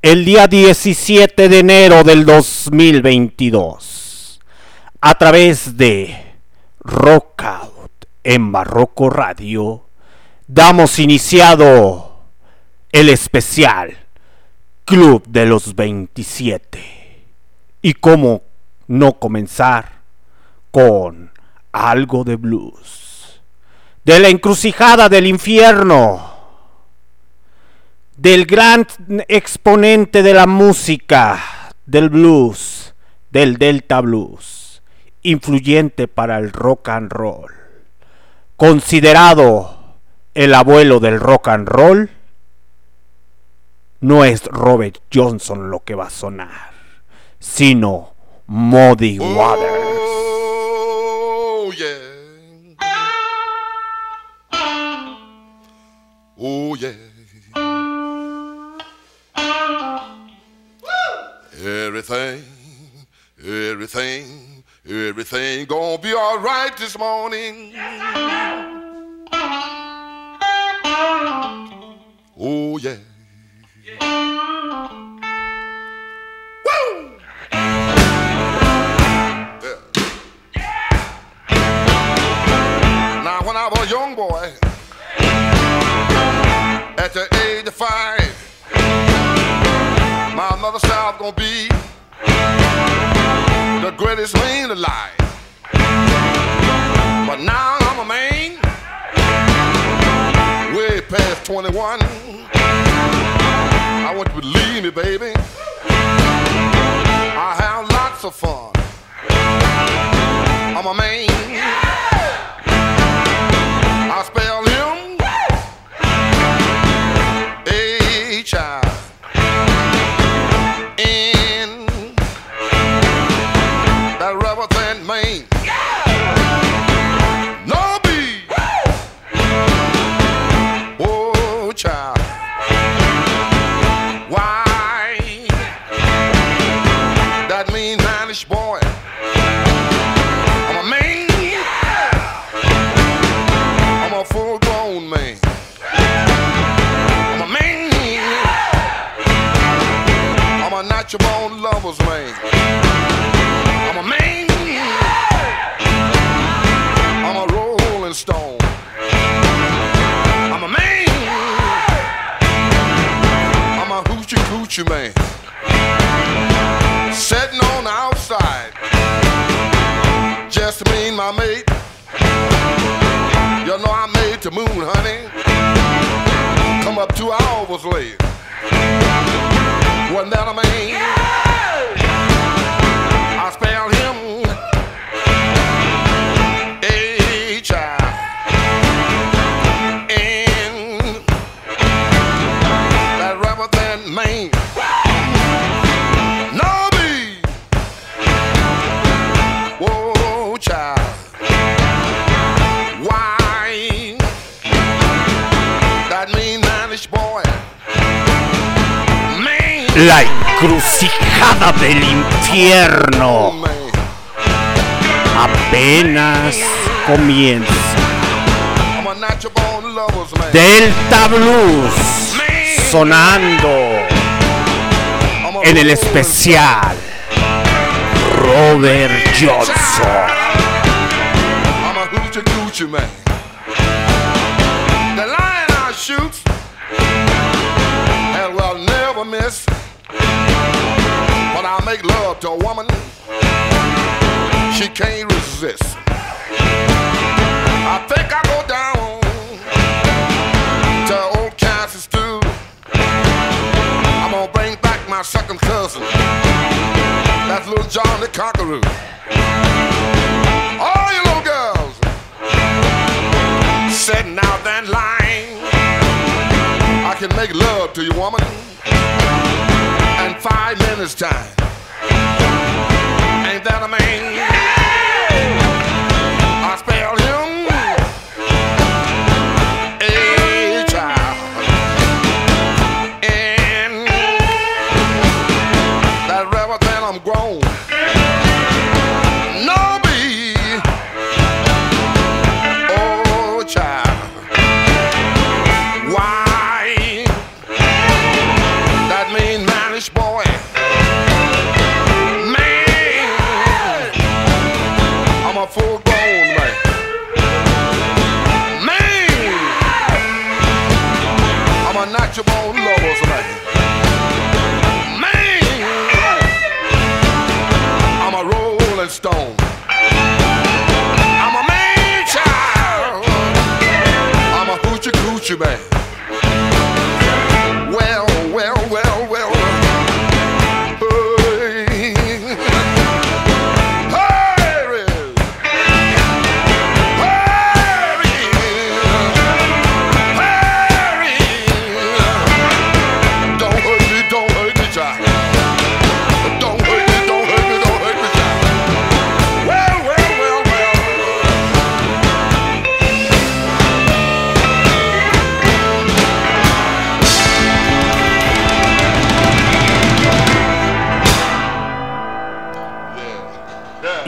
el día 17 de enero del 2022 a través de Rockout en Barroco Radio damos iniciado el especial Club de los 27 y cómo no comenzar con algo de blues. De la encrucijada del infierno del gran exponente de la música, del blues, del Delta Blues, influyente para el rock and roll, considerado el abuelo del rock and roll, no es Robert Johnson lo que va a sonar, sino Muddy Waters. Oh, yeah. Oh, yeah. Everything, everything, everything gonna be all right this morning. Oh yeah. When I was a young boy, at the age of five. My mother said I was gonna be the greatest man alive. But now I'm a man, way past 21. I want you to believe me, baby. I have lots of fun. I'm a man. Got your own lovers, man. I'm a man. I'm a rolling stone. I'm a man. I'm a hoochie coochie man. Sitting on the outside. Just me and my mate. You know I made the moon, honey. Come up two hours late. Wasn't that a man? La encrucijada del infierno apenas comienza. Delta Blues sonando en el especial Robert Johnson. The lion I shoot and will never miss. When I make love to a woman, she can't resist. I think I go down to old Kansas stew. I'm gonna bring back my second cousin. That's little John the Conqueror. All you little girls sitting out that line. Can make love to you, woman. five minutes time. Ain't that a man? bang.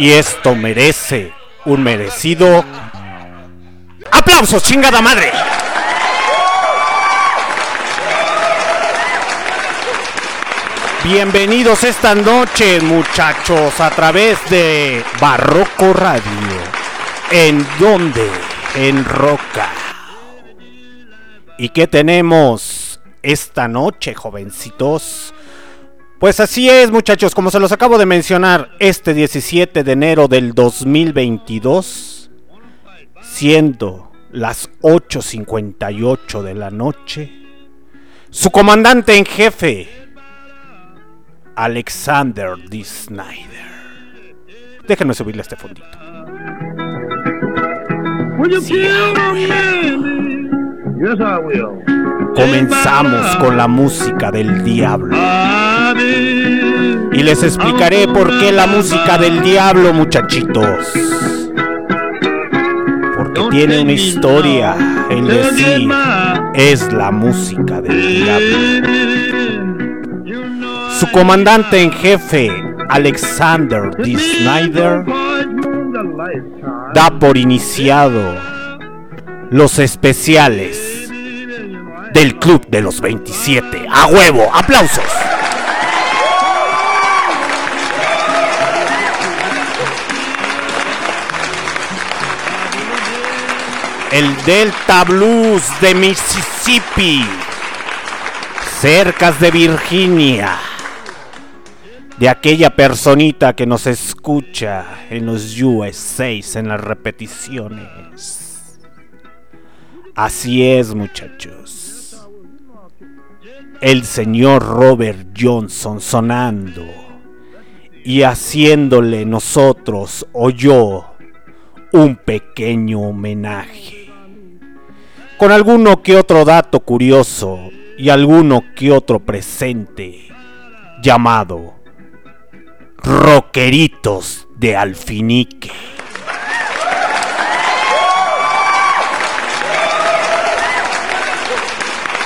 Y esto merece un merecido. ¡Aplausos, chingada madre! Bienvenidos esta noche, muchachos, a través de Barroco Radio. ¿En dónde? En Roca. ¿Y qué tenemos esta noche, jovencitos? Pues así es, muchachos, como se los acabo de mencionar, este 17 de enero del 2022, siendo las 8.58 de la noche, su comandante en jefe, Alexander D. Snyder. Déjenme subirle este fondito. Yes, I. Comenzamos con la música del diablo. Y les explicaré por qué la música del diablo, muchachitos. Porque tiene una historia, el decir es la música del diablo. Su comandante en jefe, Alexander D. Snyder, da por iniciado los especiales del Club de los 27. ¡A huevo! ¡Aplausos! El Delta Blues de Mississippi, cercas de Virginia, de aquella personita que nos escucha en los USA en las repeticiones. Así es, muchachos. El señor Robert Johnson sonando y haciéndole nosotros o yo un pequeño homenaje. Con alguno que otro dato curioso y alguno que otro presente llamado Roqueritos de Alfinique.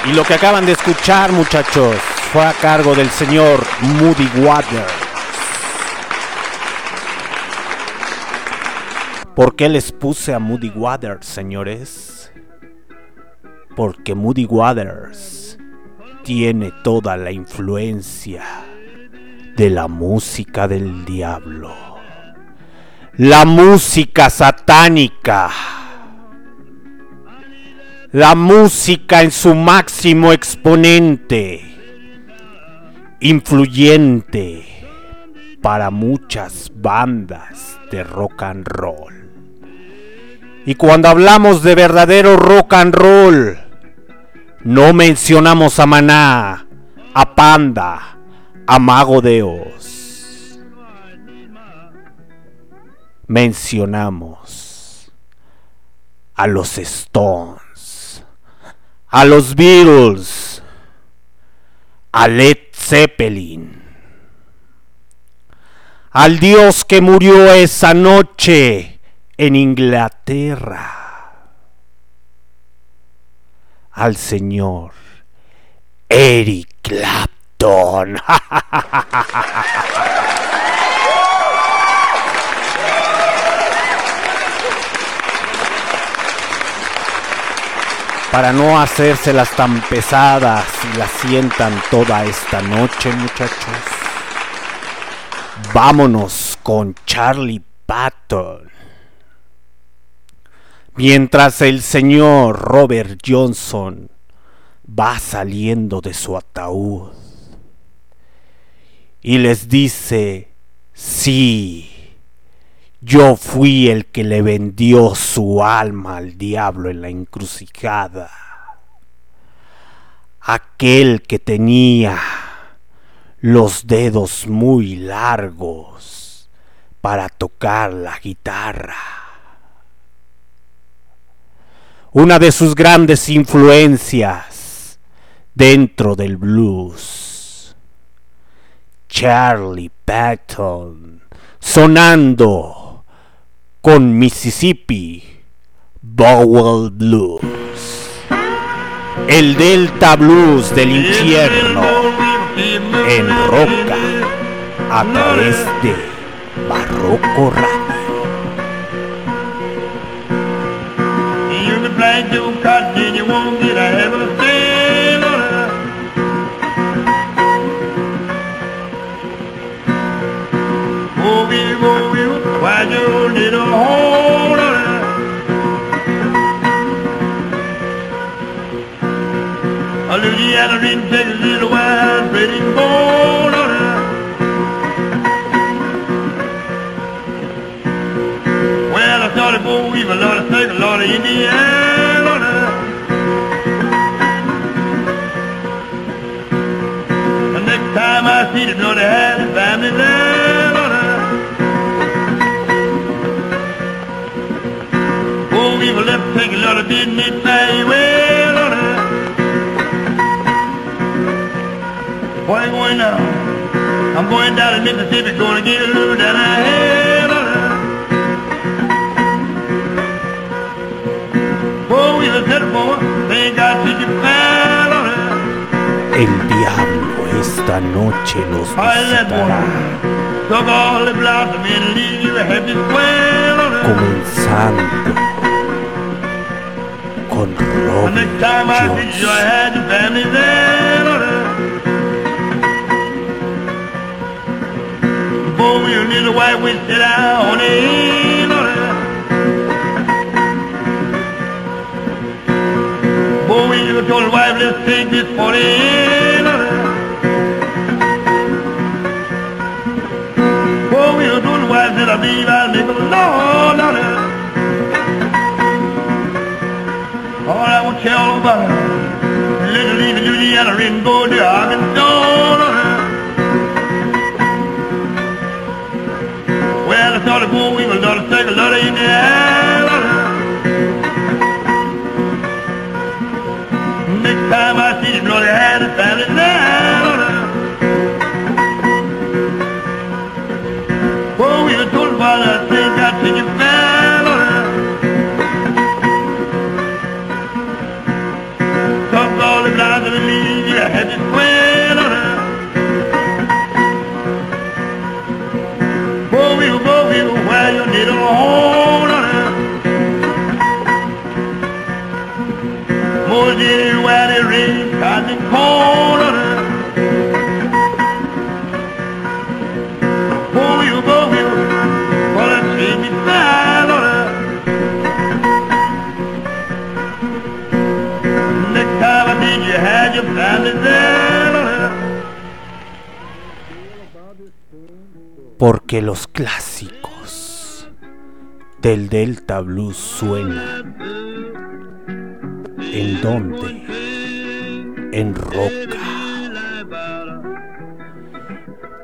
Y lo que acaban de escuchar, muchachos, fue a cargo del señor Moody Waters. ¿Por qué les puse a Moody Waters, señores? Porque Moody Waters tiene toda la influencia de la música del diablo. La música satánica. La música en su máximo exponente. Influyente para muchas bandas de rock and roll. Y cuando hablamos de verdadero rock and roll, no mencionamos a Maná, a Panda, a Mago de Oz. Mencionamos a los Stones, a los Beatles, a Led Zeppelin. Al dios que murió esa noche en Inglaterra. Al señor Eric Clapton. para no hacérselas tan pesadas y las sientan toda esta noche, muchachos. Vámonos con Charlie Patton. Mientras el señor Robert Johnson va saliendo de su ataúd y les dice, sí, yo fui el que le vendió su alma al diablo en la encrucijada. Aquel que tenía los dedos muy largos para tocar la guitarra. Una de sus grandes influencias dentro del blues. Charlie Patton sonando con Mississippi Bowel Blues. El Delta Blues del infierno en roca a través de Barroco Radio. You little hole on it? A Louisiana didn't take a little while, pretty bone on it. Well, I started for weave a lot of steak, a lot of Indiana. The next time I see the bloody had a family there. A you going now? I'm going down to Mississippi, gonna get a little down I had. Oh, we have said it for they ain't got such a on it. El diablo esta noche let visitará, one comenzando con The Robert next time I see you, I Johnson. had your family there on it. Boy, you little white witch sit down on the hill on it. Boy, you told the wife, let's take this for the hill on it. Boy, you told the wife, that I believe I'll make a Lord on it. All I want to tell about it, little leave in Louisiana and go to Arkansas. Well, I started going, we were a lot of second, a lot of Indiana. Next time I see you, bloody had a family now. Oh, we were told about that thing got to Porque los clásicos del Delta Blues suenan. ¿En dónde? En roca.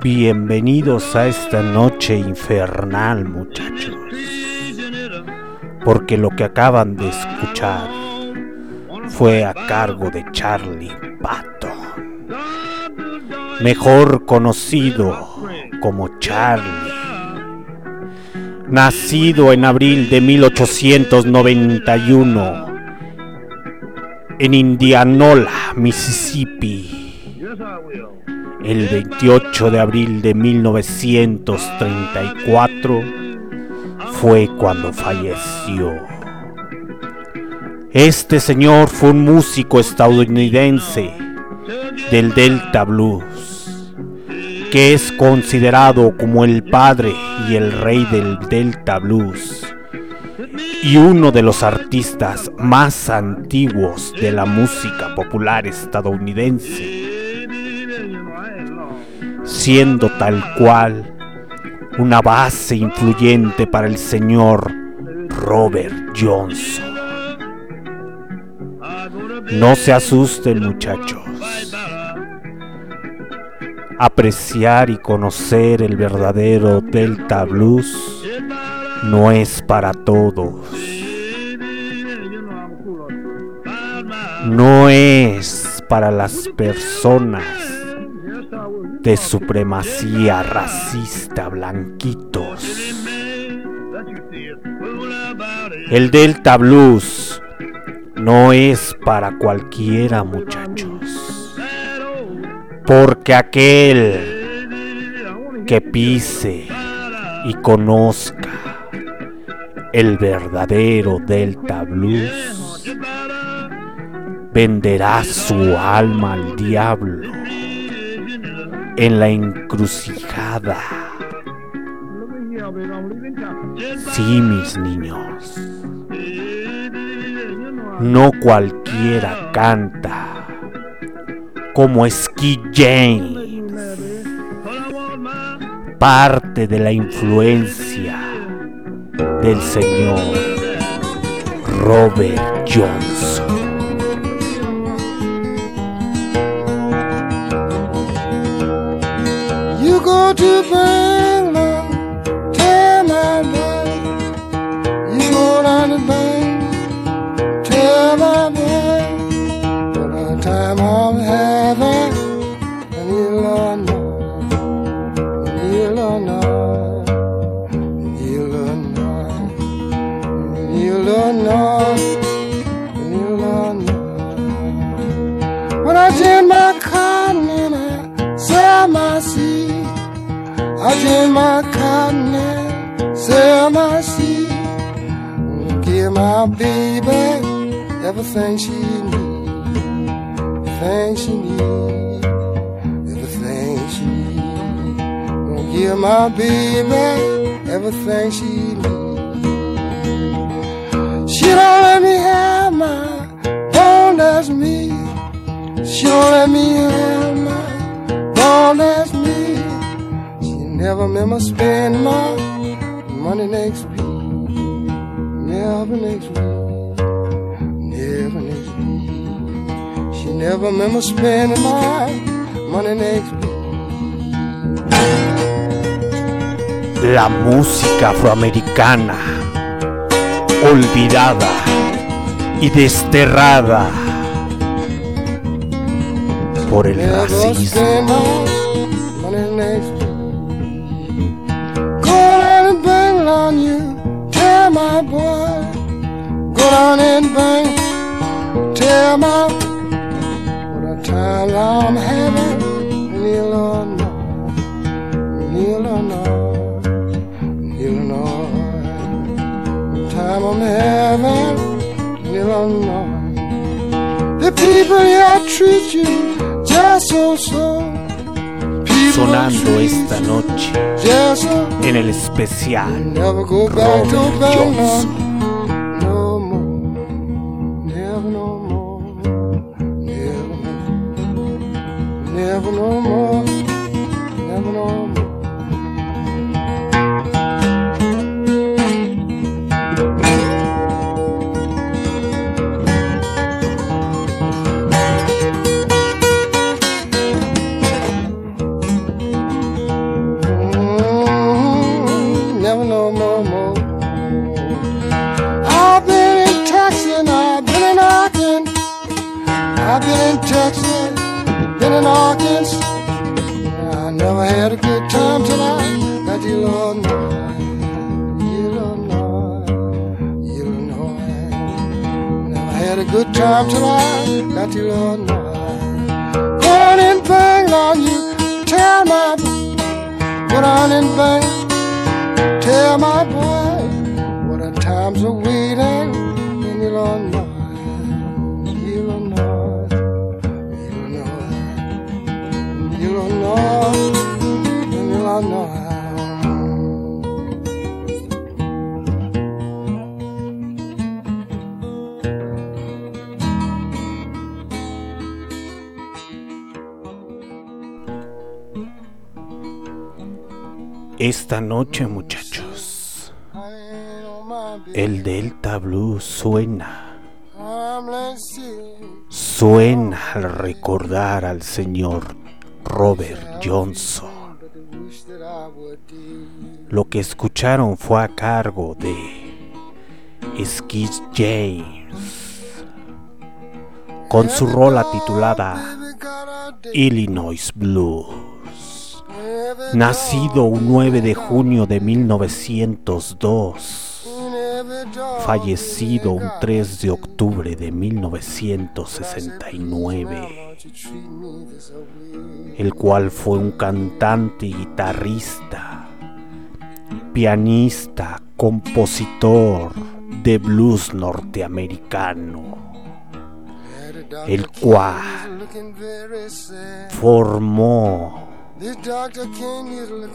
Bienvenidos a esta noche infernal, muchachos. Porque lo que acaban de escuchar fue a cargo de Charlie Patton. mejor conocido como Charlie. Nacido en abril de 1891 en Indianola, Mississippi, el 28 de abril de 1934 fue cuando falleció. Este señor fue un músico estadounidense del Delta Blues, que es considerado como el padre y el rey del Delta Blues y uno de los artistas más antiguos de la música popular estadounidense, siendo tal cual una base influyente para el señor Robert Johnson. No se asusten muchachos. Apreciar y conocer el verdadero Delta Blues no es para todos. No es para las personas de supremacía racista blanquitos. El Delta Blues no es para cualquiera muchachos. Porque aquel que pise y conozca el verdadero Delta Blues venderá su alma al diablo en la encrucijada. Sí, mis niños. No cualquiera canta como Ski James. Parte de la influencia del señor Robert Johnson. Everything she needs. Everything she needs. Everything she needs. Give my baby everything she needs. She don't let me have my bone that's me. She don't let me have my bone that's me. She never made me spend my money next money next week. La música afroamericana, olvidada y desterrada por el racismo. and bang on you. Tell my boy. Go down and bang. Tell my Sonando esta noche en el especial Never go back to Robert Johnson. Esta noche, muchachos, el Delta Blues suena, suena al recordar al señor Robert Johnson. Lo que escucharon fue a cargo de Skid James con su rola titulada. Illinois Blues. Nacido un 9 de junio de 1902, in every dog fallecido un got 3 de octubre de 1969, Why you treat me this way? el cual fue un cantante y guitarrista, pianista, compositor de blues norteamericano, el cual formó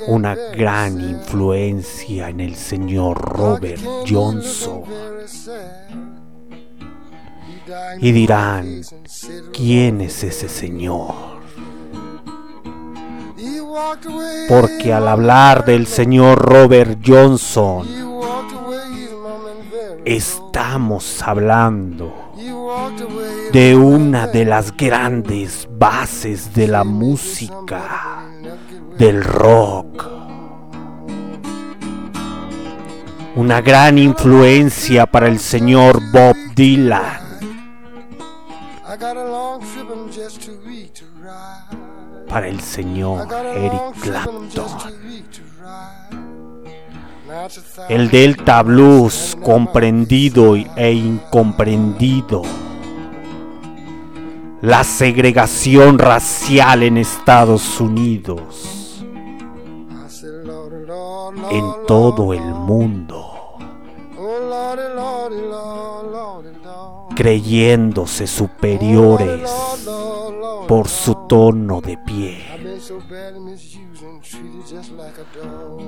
Una gran influencia en el señor. Robert Johnson. Y dirán, ¿quién es ese señor? Porque al hablar del señor Robert Johnson, estamos hablando de una de las grandes bases de la música, del rock. Una gran influencia para el señor Bob Dylan, para el señor Eric Clapton. El Delta Blues comprendido e incomprendido. La segregación racial en Estados Unidos, en todo el mundo, Oh, creyéndose superiores Lord, por su tono de piel,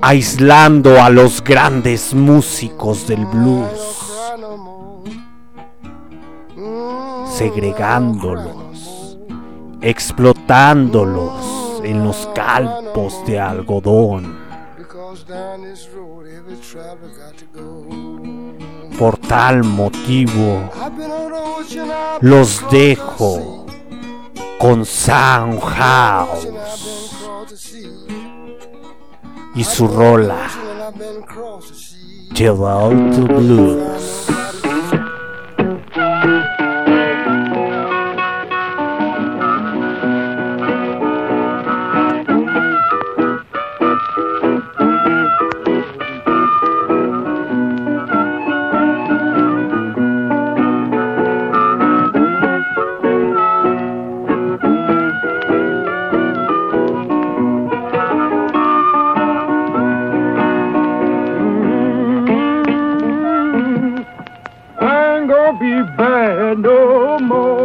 aislando a los grandes músicos del ain't blues. Mm, segregándolos, explotándolos en los campos de algodón. Por tal motivo, los dejo con Soundhouse the sea. I've been across be bad no more.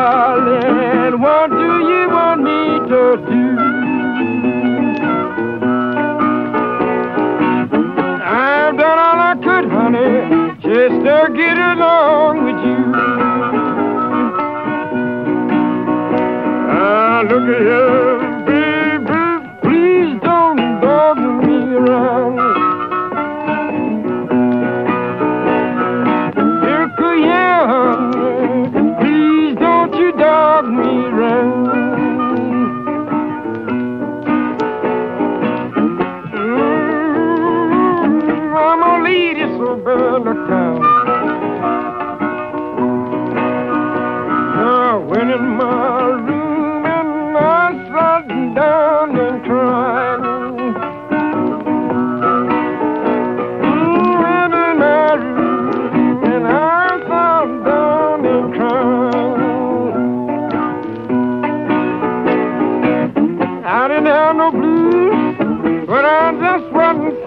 darling, what do you want me to do? I've done all I could, honey, just to get along with you. Ah, look at you.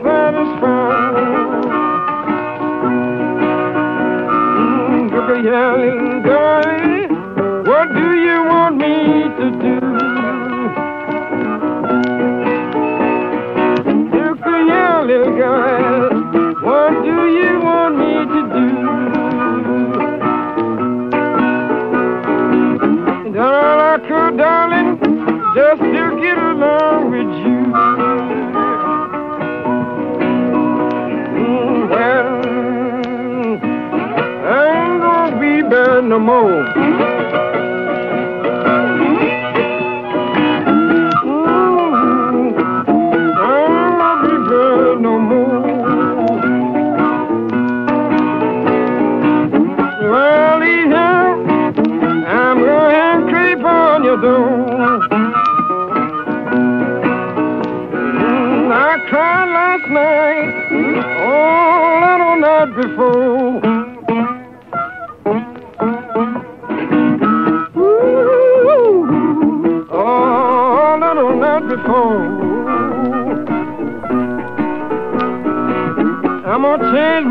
that is frown. Mm, bad no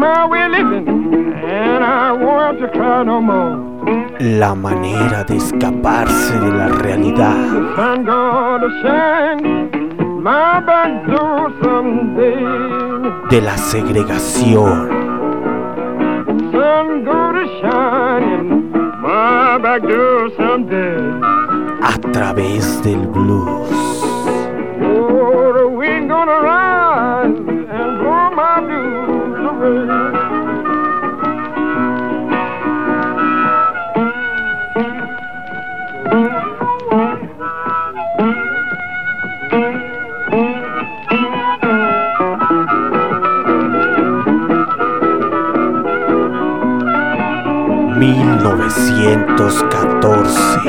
living, and I to cry no more. La manera de escaparse de la realidad. sun gonna shine my back door someday. de la segregación, Sun gonna shine in my back door someday. a través del blues. 1914.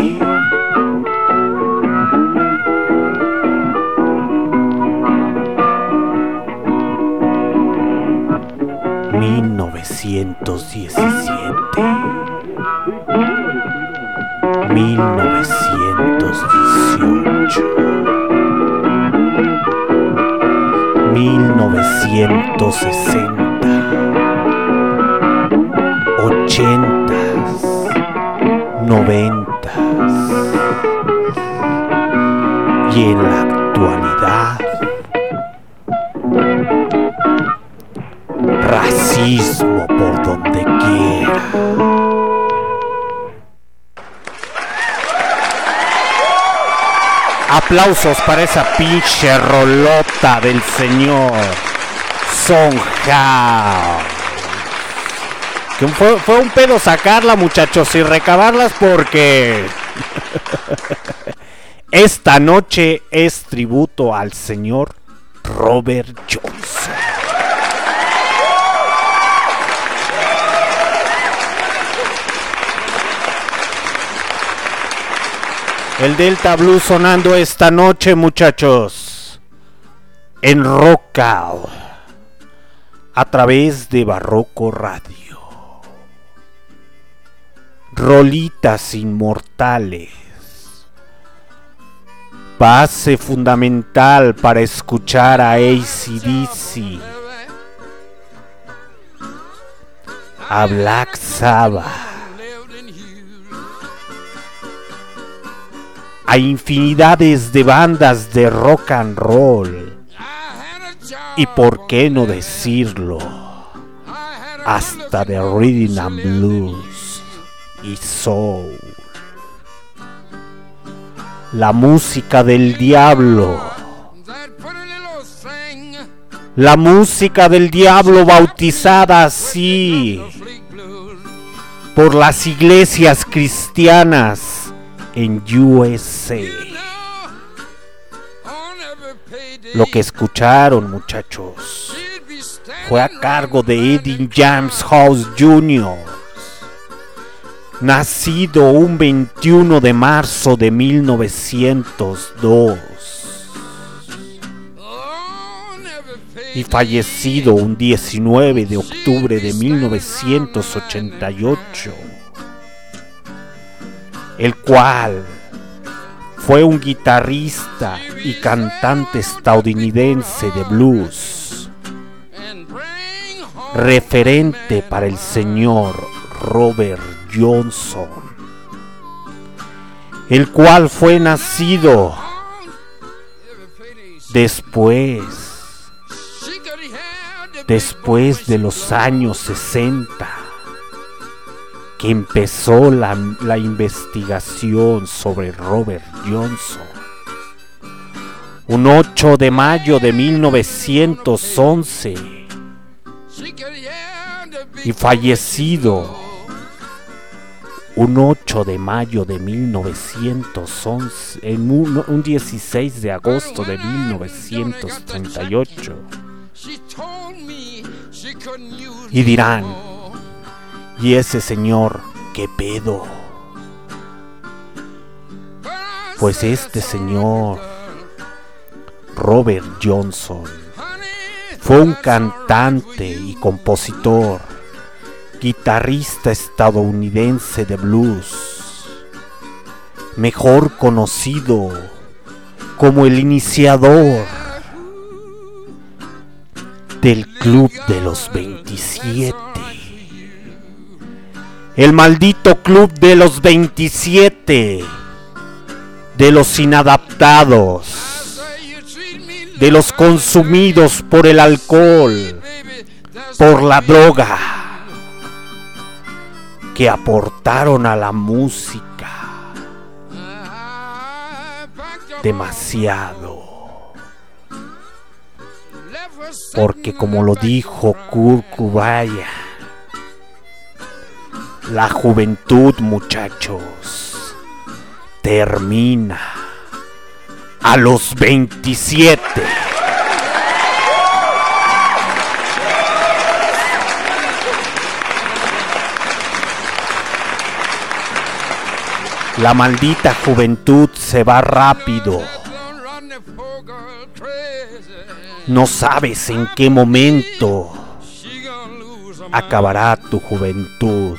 Aplausos para esa pinche rolota del señor Son Hao. Que fue, fue un pedo sacarla, muchachos, y recabarlas porque esta noche es tributo al señor Robert Johnson. El Delta Blues sonando esta noche, muchachos. En Rockal. A través de Barroco Radio. Rolitas inmortales. Base fundamental para escuchar a ACDC. A Black Sabbath. A infinidades de bandas de rock and roll. Y por qué no decirlo, hasta de rhythm and blues y soul. La música del diablo. La música del diablo bautizada así por las iglesias cristianas en USA. Lo que escucharon muchachos fue a cargo de Eddie James House Jr., nacido un 21 de marzo de 1902 on every payday, y fallecido un 19 de octubre de 1988, el cual fue un guitarrista y cantante estadounidense de blues, referente para el señor Robert Johnson, el cual fue nacido después después de los años 60 que empezó la, la investigación sobre Robert Johnson. Un 8 de mayo de 1911 She could have the big y fallecido un 8 de mayo de 1911, en un, un 16 de agosto de 1938. She told me she couldn't use Y dirán. ¿Y ese señor qué pedo? Pues este "Sorry, señor, Robert Johnson, fue un cantante y you." compositor, guitarrista estadounidense de blues, mejor conocido como el iniciador del Club de los 27. El maldito Club de los 27. De los inadaptados. De los consumidos por el alcohol. Por la droga. Que aportaron a la música demasiado. Porque como lo dijo. Kurt Cobain, la juventud muchachos termina a los 27. La maldita juventud se va rápido. No sabes en qué momento acabará tu juventud.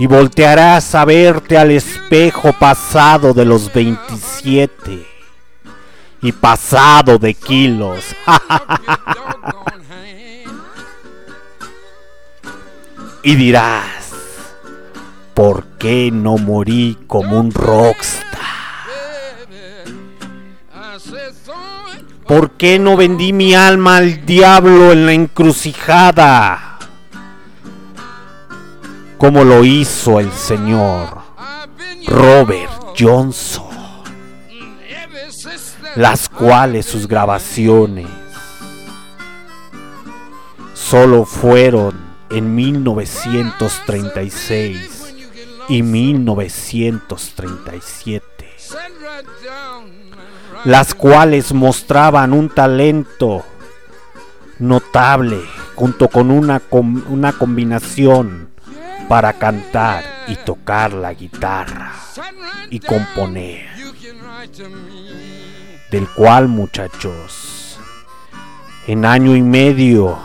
Y voltearás a verte al espejo pasado de los 27 y pasado de kilos. Y dirás, ¿por qué no morí como un rockstar? Baby, I said, "Thorn, ¿Por qué no vendí mi alma al diablo en la encrucijada? Como lo hizo el señor Robert Johnson, las cuales sus grabaciones solo fueron en 1936 when you get y lost, 1937. sit right down and write las cuales mostraban un talento notable junto con una, una combinación para cantar y tocar la guitarra y componer, del cual muchachos, en año y medio,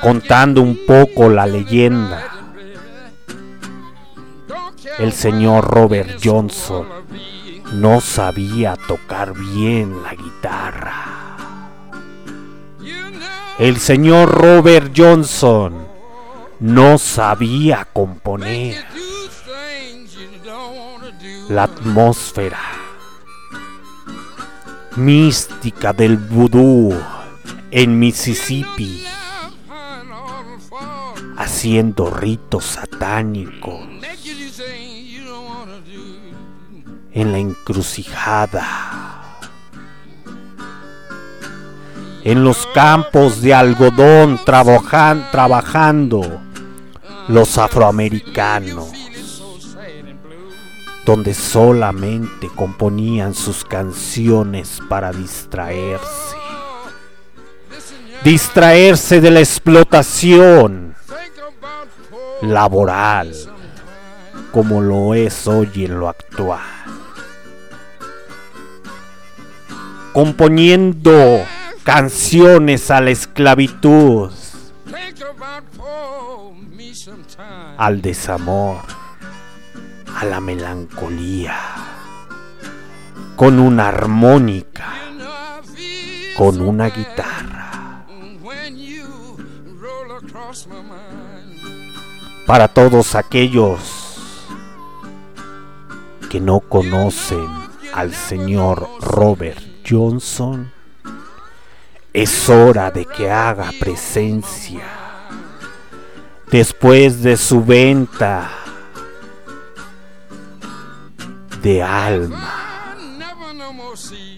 contando un poco la leyenda, el señor Robert Johnson no sabía tocar bien la guitarra. El señor Robert Johnson no sabía componer la atmósfera mística del vudú en Mississippi, haciendo ritos satánicos, en la encrucijada, en los campos de algodón trabajan- trabajando los afroamericanos, donde solamente componían sus canciones para distraerse, distraerse de la explotación laboral como lo es hoy en lo actual. Componiendo canciones a la esclavitud, al desamor, a la melancolía, con una armónica, con una guitarra. Para todos aquellos que no conocen al señor Robert Johnson, es hora de que haga presencia después de su venta de alma,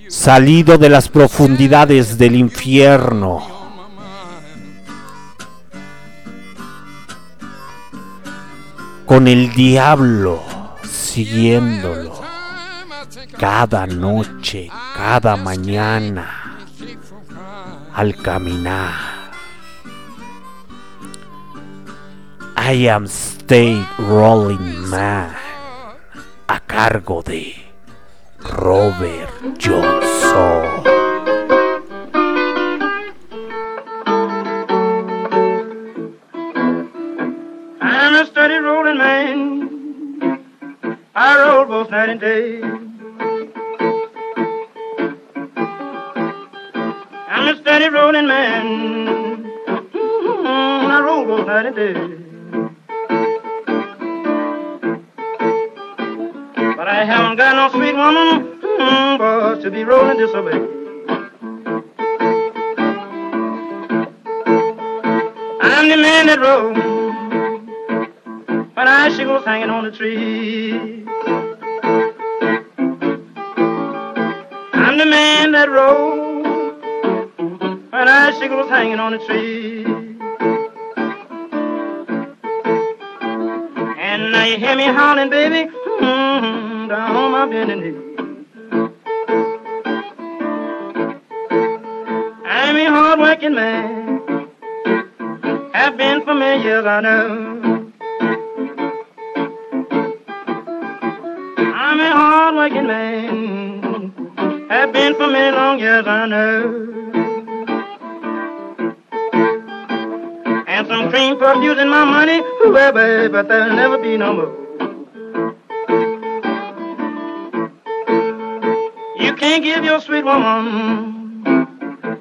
salido de las profundidades del infierno. Con el diablo siguiéndolo cada noche, cada mañana, al caminar. I am State Rolling Man, a cargo de Robert Johnson. I'm a steady rolling man. I roll both night and day. I'm a steady rolling man. Mm, I roll both night and day. But I haven't got no sweet woman, mm, boy, to be rolling this way. I'm the man that rolls when icicles hanging on the tree. I'm the man that rolls when icicles hanging on the tree. And now you hear me howling, baby, mm, down on my bending knee. I'm a hard-working man, have been for many years, I know. I'm a hard-working man. Have been for many long years, I know. Some cream puff using my money, well, babe, but there'll never be no more. You can't give your sweet woman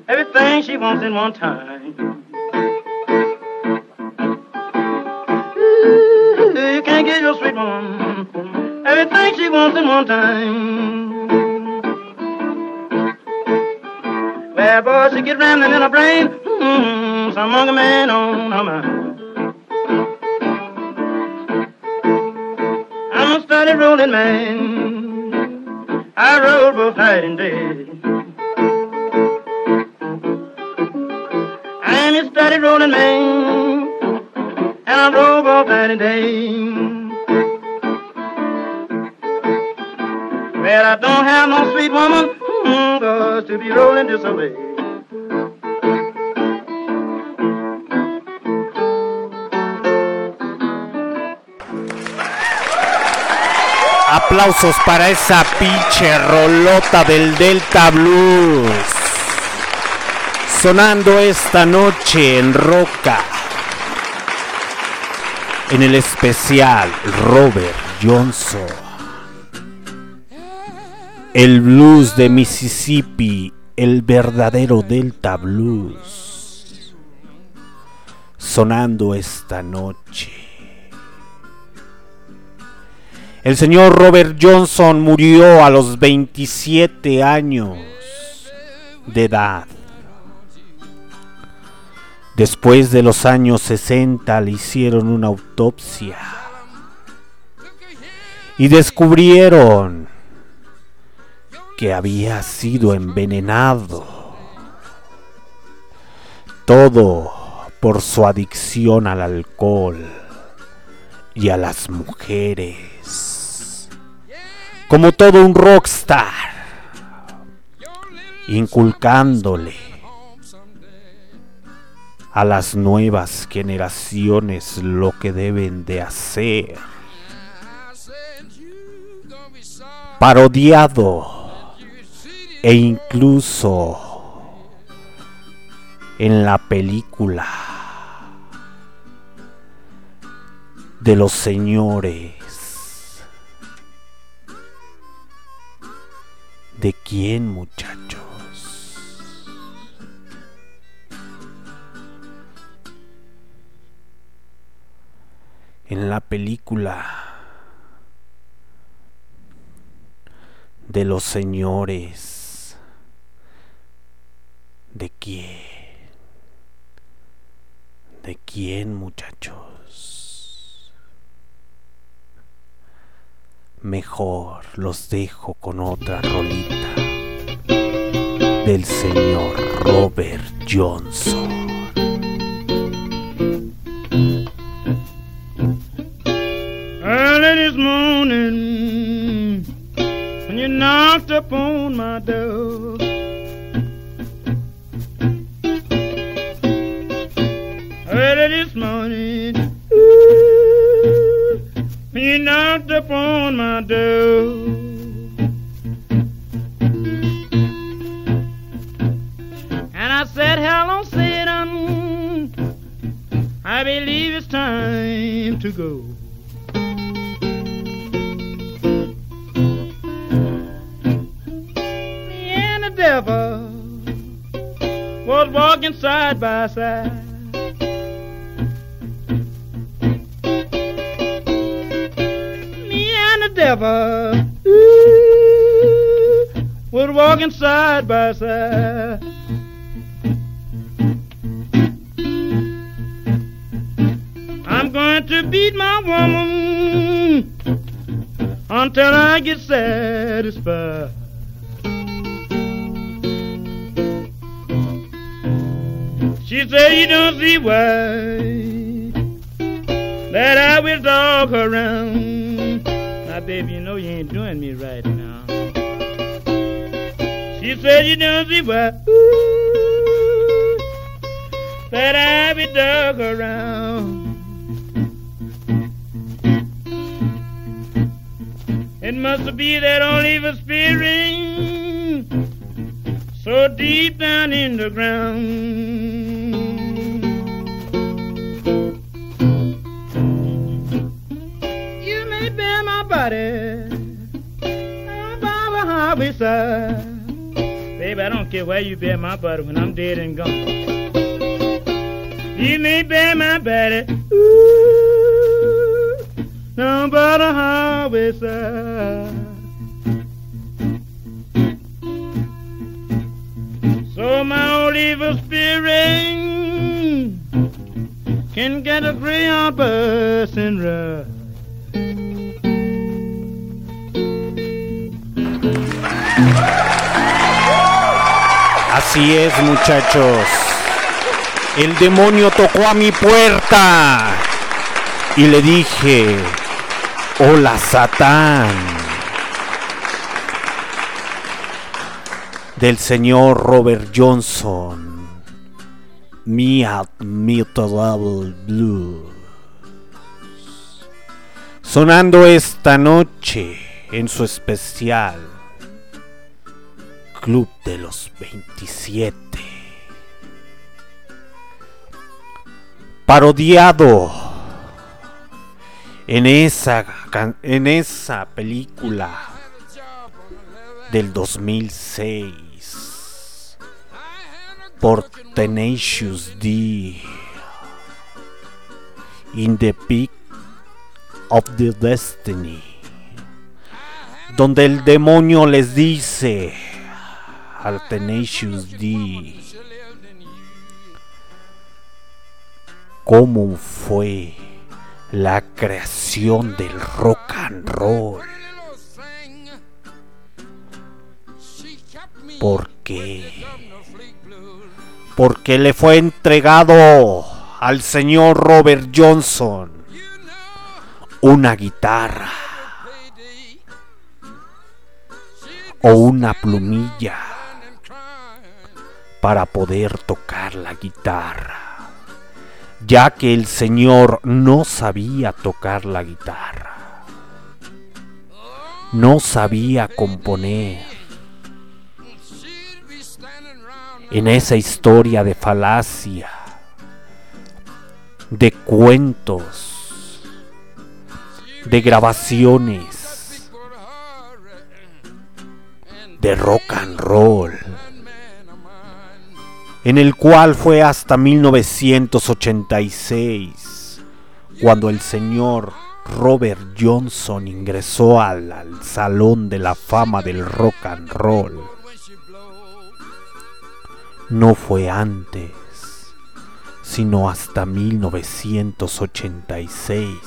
everything she wants in one time. You can't give your sweet woman everything she wants in one time. Well, boy, she get rambling in her brain. Mm-hmm. Some monkey man on her mind. I'm a steady rolling man. I roll both night and day. I'm a steady rolling man. And I roll both night and day. Well, I don't have no sweet woman, mm, to be rolling this away. Aplausos para esa pinche rolota del Delta Blues. Sonando esta noche en Roca. En el especial Robert Johnson. El blues de Mississippi, el verdadero Delta Blues. Sonando esta noche. El señor Robert Johnson murió a los 27 años de edad. Después de los años 60 le hicieron una autopsia y descubrieron que había sido envenenado. Todo por su adicción al alcohol y a las mujeres. Como todo un rockstar, inculcándole a las nuevas generaciones lo que deben de hacer. Parodiado e incluso en la película de los señores. ¿De quién, muchachos? En la película de los señores. ¿De quién? ¿De quién, muchachos? Mejor los dejo con otra rolita del señor Robert Johnson. Upon my door. You knocked upon my door. And I said, Hello, Satan. I believe it's time to go. Me and the devil was walking side by side. Me and the devil ooh, was walking side by side. I'm going to beat my woman until I get satisfied. She said you don't see why that I will dog around. Now, baby, you know you ain't doing me right now. She said you don't see ooh, that I dog her around. It must be that old spirit so deep down in the ground. Bear my body on by the highway side. Baby, I don't care where you bear my body when I'm dead and gone. You may bear my body. Ooh, down by the highway side. So my old evil spirit can get a Greyhound bus and ride. Así es, muchachos. El demonio tocó a mi puerta y le dije, hola Satán. Del señor Robert Johnson, mi admirable blues. Sonando esta noche en su especial Club de los 27. Parodiado en esa, en esa película del 2006 por Tenacious D. In the Peak of the Destiny. Donde el demonio les dice al Tenacious D cómo fue la creación del rock and roll. ¿Por qué? Porque le fue entregado al señor Robert Johnson una guitarra o una plumilla para poder tocar la guitarra, ya que el señor no sabía tocar la guitarra, no sabía componer. En esa historia de falacia, de cuentos, de grabaciones, de rock and roll, en el cual fue hasta 1986 cuando el señor Robert Johnson ingresó al, al Salón de la Fama del Rock and Roll. No fue antes, sino hasta 1986.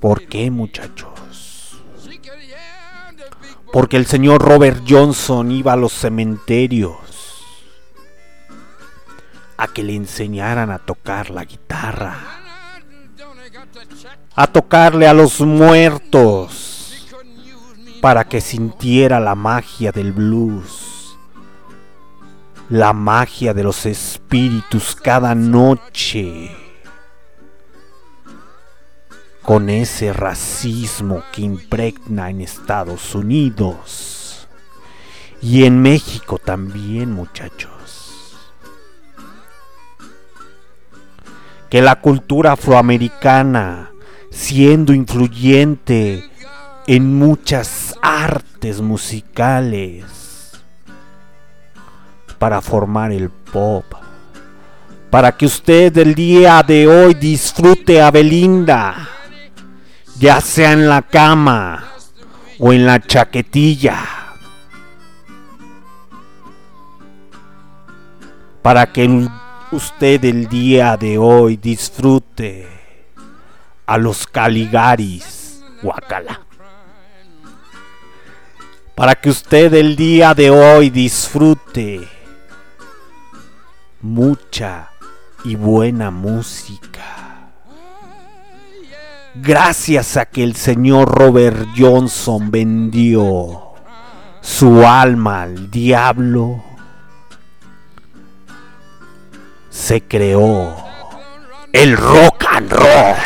¿Por qué muchachos? Porque el señor Robert Johnson iba a los cementerios a que le enseñaran a tocar la guitarra, a tocarle a los muertos para que sintiera la magia del blues, la magia de los espíritus cada noche con ese racismo que impregna en Estados Unidos. Y en México también, muchachos. Que la cultura afroamericana, siendo influyente en muchas artes musicales, para formar el pop, para que usted el día de hoy disfrute a Belinda ya sea en la cama o en la chaquetilla, para que usted el día de hoy disfrute a los Caligaris, guacala. Para que usted el día de hoy disfrute mucha y buena música gracias a que el señor Robert Johnson vendió su alma al diablo, se creó el rock and roll.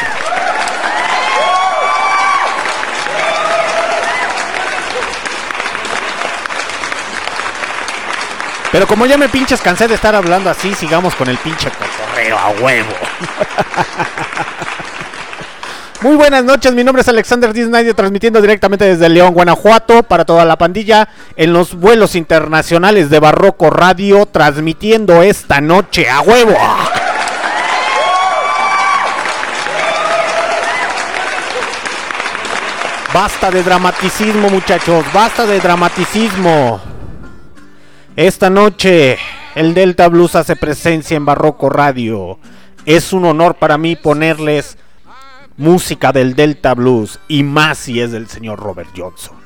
Pero como ya me pinches cansé de estar hablando así, sigamos con el pinche cotorreo a huevo. Muy buenas noches, mi nombre es Alexander Disney, transmitiendo directamente desde León, Guanajuato, para toda la pandilla, en los vuelos internacionales de Barroco Radio, transmitiendo esta noche a huevo. Basta de dramaticismo, muchachos, basta de dramaticismo. Esta noche el Delta Blues hace presencia en Barroco Radio. Es un honor para mí ponerles música del Delta Blues y más si es del señor Robert Johnson.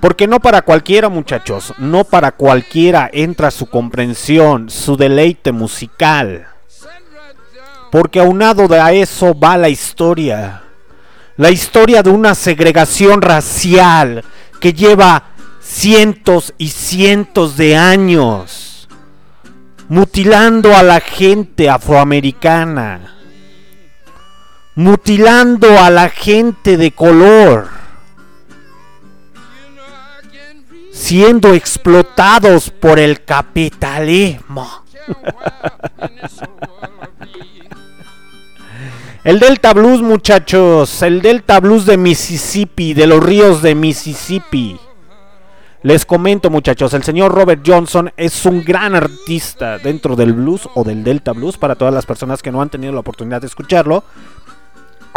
Porque no para cualquiera muchachos, no para cualquiera entra su comprensión, su deleite musical. Porque aunado de a eso va la historia. La historia de una segregación racial que lleva cientos y cientos de años mutilando a la gente afroamericana mutilando a la gente de color, siendo explotados por el capitalismo. El Delta Blues, muchachos, el Delta Blues de Mississippi, de los ríos de Mississippi. Les comento, muchachos, el señor Robert Johnson es un gran artista dentro del blues o del Delta Blues para todas las personas que no han tenido la oportunidad de escucharlo.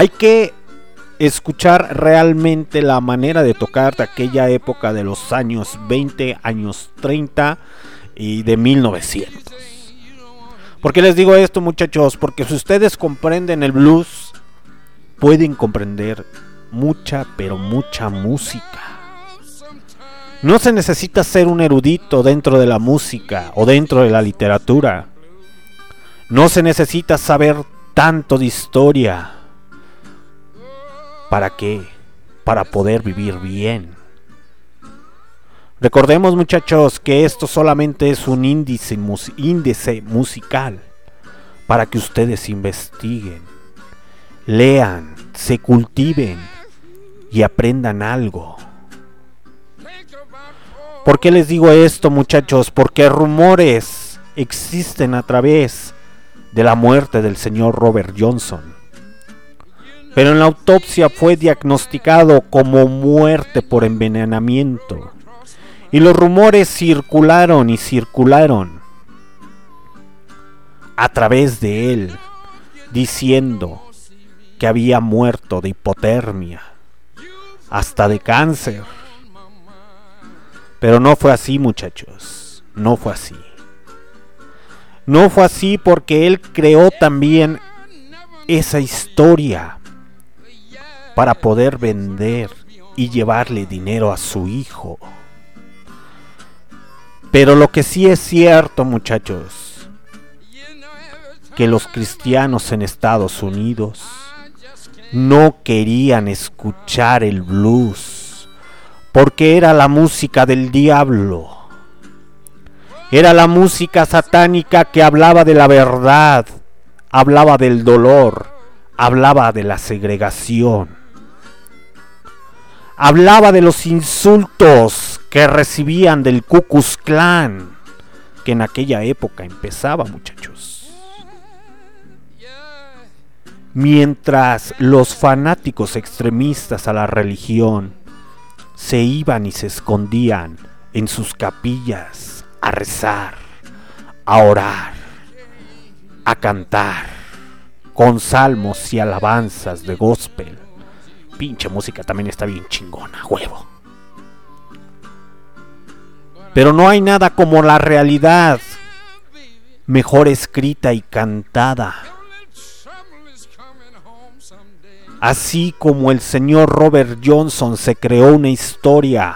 Hay que escuchar realmente la manera de tocar de aquella época de los años 20, años 30 y de 1900. ¿Por qué les digo esto muchachos? Porque si ustedes comprenden el blues, pueden comprender mucha, pero mucha música. No se necesita ser un erudito dentro de la música o dentro de la literatura. No se necesita saber tanto de historia. ¿Para qué? Para poder vivir bien. Recordemos muchachos que esto solamente es un índice, índice musical para que ustedes investiguen, lean, se cultiven y aprendan algo. ¿Por qué les digo esto muchachos? Porque rumores existen a través de la muerte del señor Robert Johnson. Pero en la autopsia fue diagnosticado como muerte por envenenamiento. Y los rumores circularon y circularon a través de él, diciendo que había muerto de hipotermia, hasta de cáncer. Pero no fue así, muchachos, no fue así. No fue así porque él creó también esa historia para poder vender y llevarle dinero a su hijo. Pero lo que sí es cierto, muchachos, que los cristianos en Estados Unidos no querían escuchar el blues, porque era la música del diablo. Era la música satánica que hablaba de la verdad, hablaba del dolor, hablaba de la segregación. Hablaba de los insultos que recibían del Ku Klux Klan, que en aquella época empezaba, muchachos. Mientras los fanáticos extremistas a la religión se iban y se escondían en sus capillas a rezar, a orar, a cantar, con salmos y alabanzas de gospel. Pinche música también está bien chingona, huevo. Pero no hay nada como la realidad, mejor escrita y cantada. Así como el señor Robert Johnson se creó una historia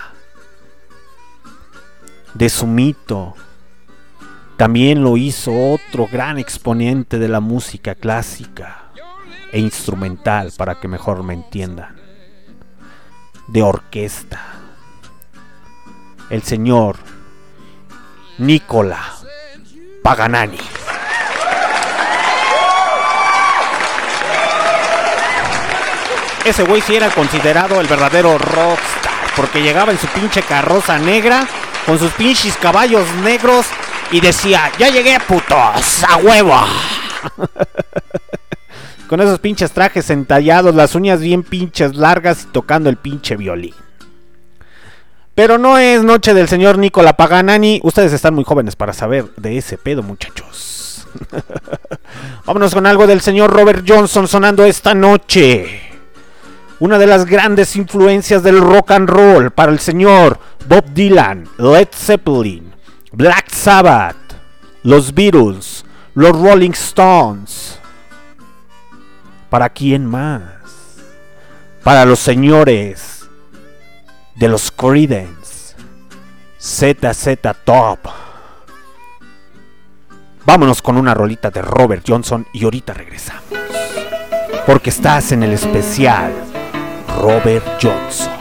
de su mito, también lo hizo otro gran exponente de la música clásica e instrumental, para que mejor me entiendan, de orquesta, el señor Nicola Paganani. Ese güey sí era considerado el verdadero rockstar, porque llegaba en su pinche carroza negra, con sus pinches caballos negros, y decía, ya llegué putos, a huevo. con esos pinches trajes entallados, las uñas bien pinches largas y tocando el pinche violín. Pero no es noche del señor Nicola Paganani. Ustedes están muy jóvenes para saber de ese pedo, muchachos. Vámonos con algo del señor Robert Johnson sonando esta noche. Una de las grandes influencias del rock and roll para el señor Bob Dylan, Led Zeppelin, Black Sabbath, los Beatles, los Rolling Stones. ¿Para quién más? Para los señores de los Creedence, ZZ Top. Vámonos con una rolita de Robert Johnson y ahorita regresamos. Porque estás en el especial Robert Johnson.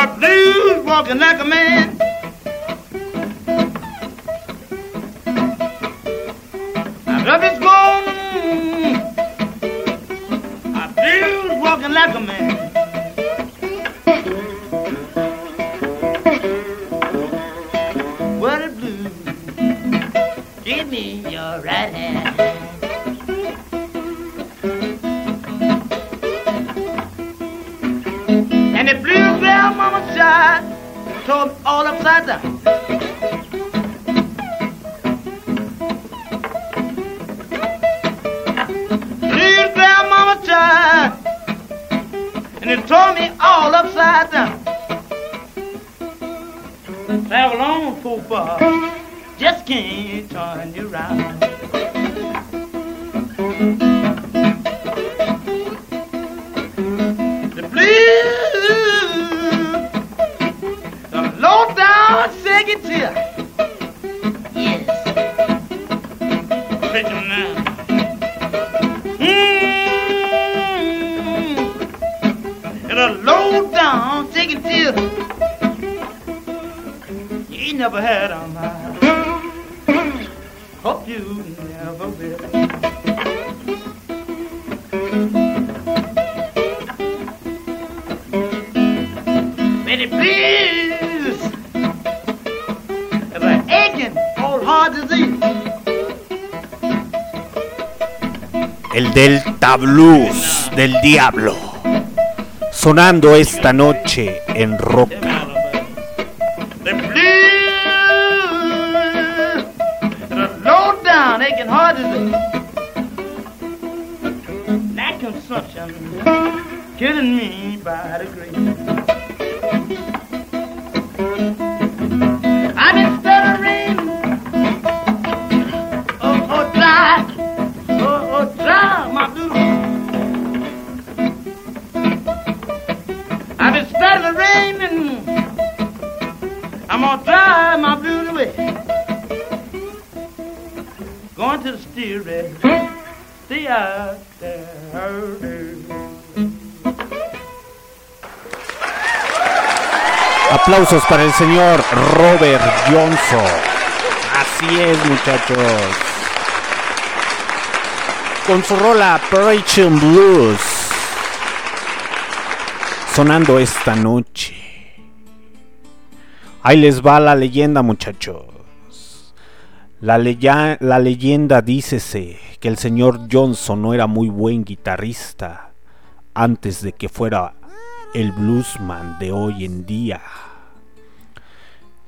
A blues walking like a man. I got this morning. A blues walking like a man. What a blues. Give me your right hand. sunshine me all upside down. Please bear mama child, and it turned me all upside down. Travel on, football, just can't turn you round. Never had. I hope you never will. El Delta Blues del Diablo. Sonando esta noche en rock. Killing me by the grave. I've been stuttering, oh, oh, dry, oh, oh, dry, my blues. I've been stuttering and I'm gonna drive my blues away. Going to the steering, stay out Aplausos para el señor Robert Johnson. Así es, muchachos. Con su rola Operation Blues. Sonando esta noche. Ahí les va la leyenda, muchachos. La, leya- la leyenda dícese que el señor Johnson no era muy buen guitarrista antes de que fuera el bluesman de hoy en día.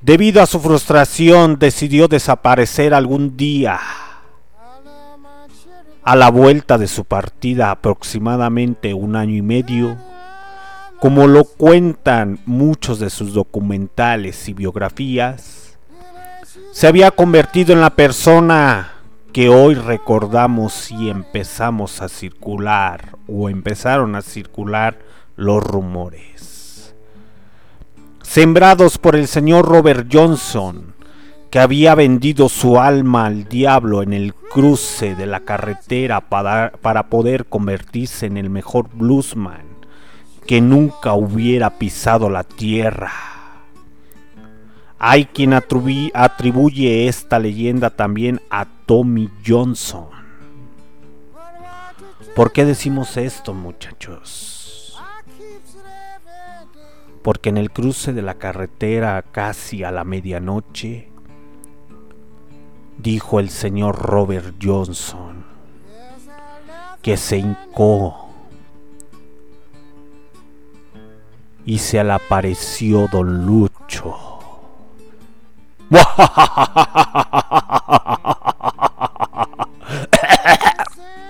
Debido a su frustración decidió desaparecer algún día. A la vuelta de su partida aproximadamente un año y medio, como lo cuentan muchos de sus documentales y biografías, se había convertido en la persona que hoy recordamos y empezamos a circular o empezaron a circular los rumores. Sembrados por el señor Robert Johnson, que había vendido su alma al diablo en el cruce de la carretera para, para poder convertirse en el mejor bluesman que nunca hubiera pisado la tierra. Hay quien atribu- atribuye esta leyenda también a Tommy Johnson. ¿Por qué decimos esto, muchachos? Porque en el cruce de la carretera casi a la medianoche, dijo el señor Robert Johnson que se hincó y se le apareció don Lucho.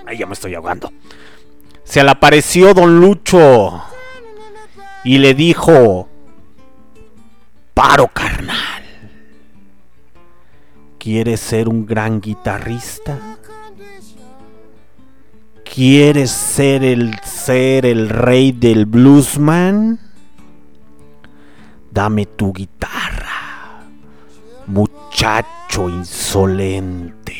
Ay, ya me estoy ahogando. Se le apareció don Lucho y le dijo, paro carnal, ¿quieres ser un gran guitarrista? ¿Quieres ser el ser el rey del bluesman? Dame tu guitarra, muchacho insolente.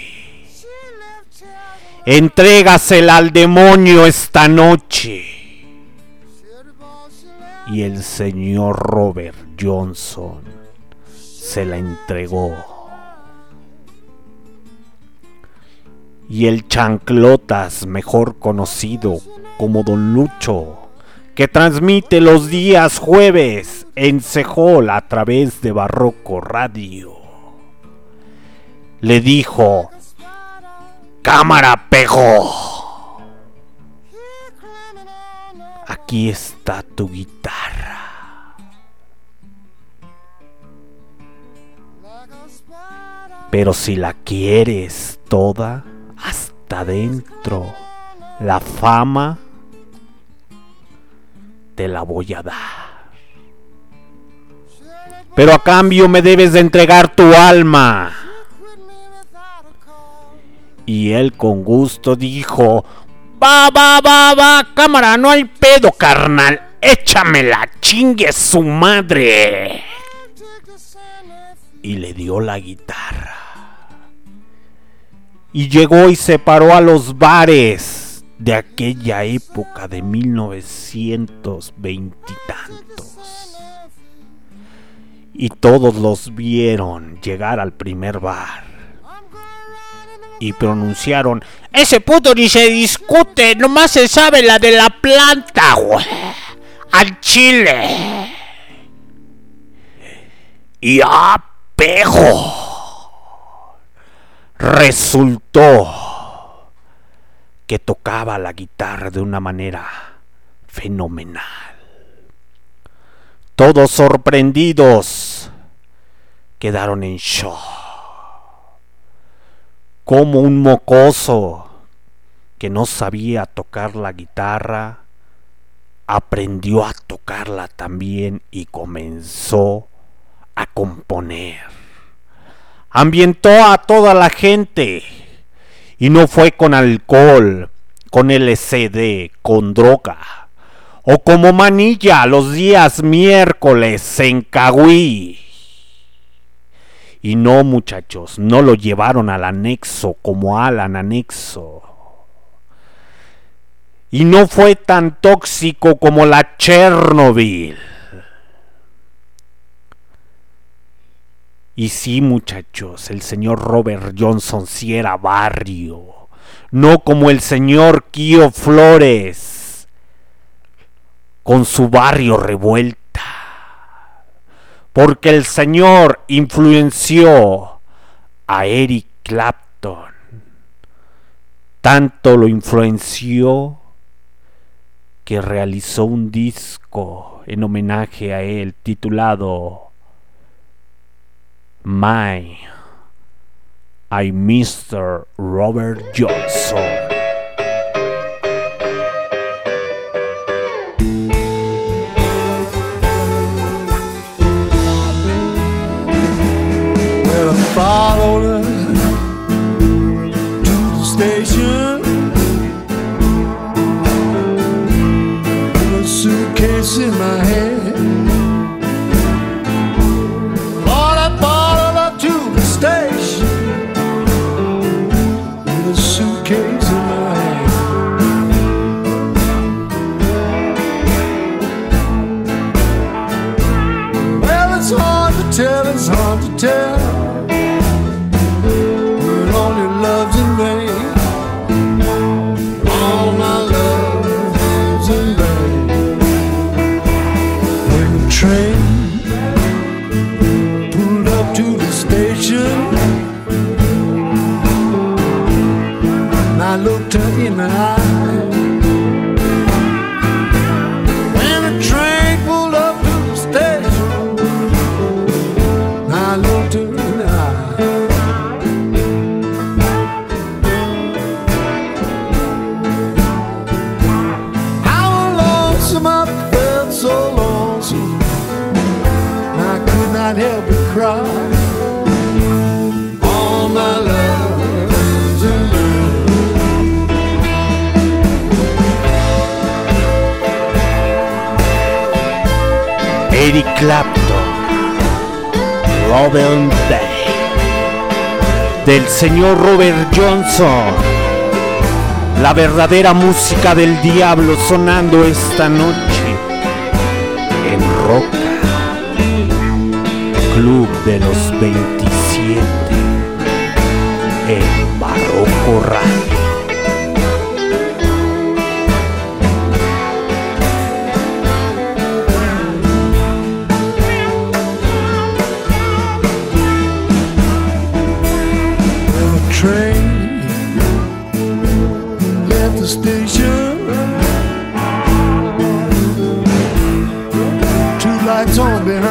Entrégasela al demonio esta noche. Y el señor Robert Johnson se la entregó. Y el chanclotas, mejor conocido como Don Lucho, que transmite los días jueves en Sejol a través de Barroco Radio, le dijo, Cámara Pejo. Aquí está tu guitarra. Pero si la quieres toda, hasta adentro, la fama te la voy a dar. Pero a cambio me debes de entregar tu alma. Y él con gusto dijo, va, va, va, va, cámara, no hay pedo, carnal. Échamela, chingue su madre. Y le dio la guitarra. Y llegó y se paró a los bares de aquella época de 1920 y tantos. Y todos los vieron llegar al primer bar. Y pronunciaron, ese puto ni se discute, nomás se sabe la de la planta, güey. Al chile. Y a pejo. Resultó que tocaba la guitarra de una manera fenomenal. Todos sorprendidos quedaron en shock. Como un mocoso que no sabía tocar la guitarra, aprendió a tocarla también y comenzó a componer. Ambientó a toda la gente y no fue con alcohol, con LCD, con droga o como manilla los días miércoles en Cahuí. Y no, muchachos, no lo llevaron al anexo como Alan anexo. Y no fue tan tóxico como la Chernobyl. Y sí, muchachos, el señor Robert Johnson sí era barrio. No como el señor Kio Flores. Con su barrio revuelta. Porque el señor influenció a Eric Clapton. Tanto lo influenció que realizó un disco en homenaje a él titulado My I Mr. Robert Johnson. I looked Del señor Robert Johnson, la verdadera música del diablo sonando esta noche en Roca, Club de los 27, en Barroco Radio. Train left the station. Two lights on behind.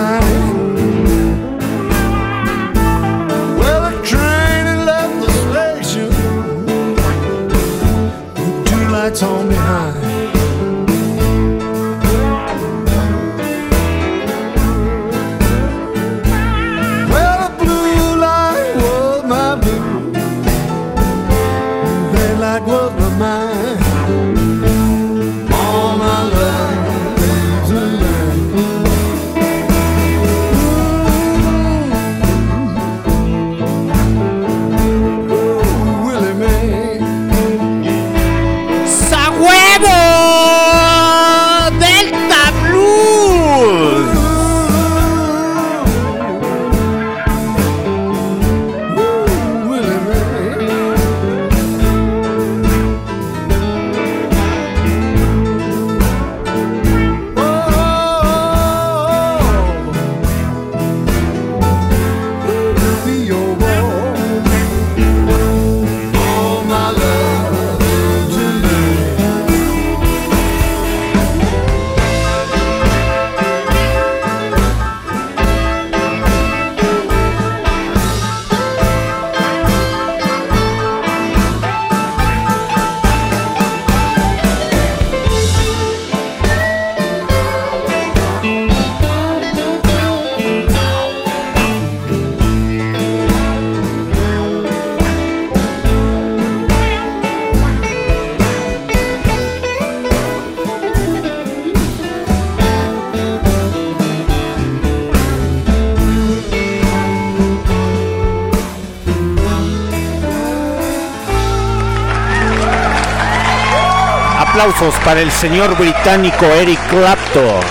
Para el señor británico Eric Clapton.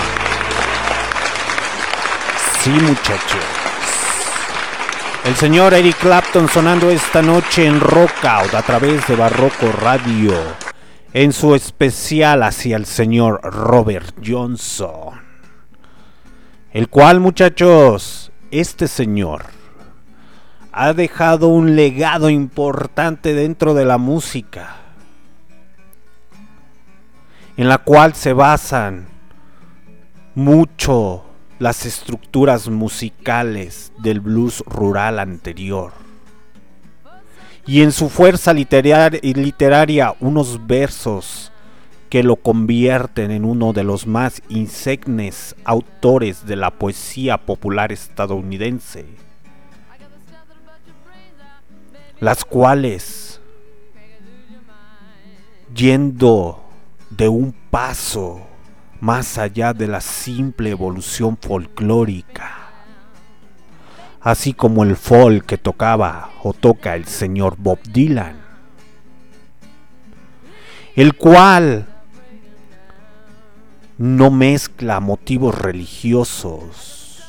Sí, muchachos. El señor Eric Clapton sonando esta noche en Rockout a través de Barroco Radio. En su especial hacia el señor Robert Johnson. El cual, muchachos, este señor ha dejado un legado importante dentro de la música, en la cual se basan mucho las estructuras musicales del blues rural anterior. Y en su fuerza literar- literaria unos versos que lo convierten en uno de los más insignes autores de la poesía popular estadounidense las cuales, yendo de un paso más allá de la simple evolución folclórica, así como el folk que tocaba o toca el señor Bob Dylan, el cual no mezcla motivos religiosos,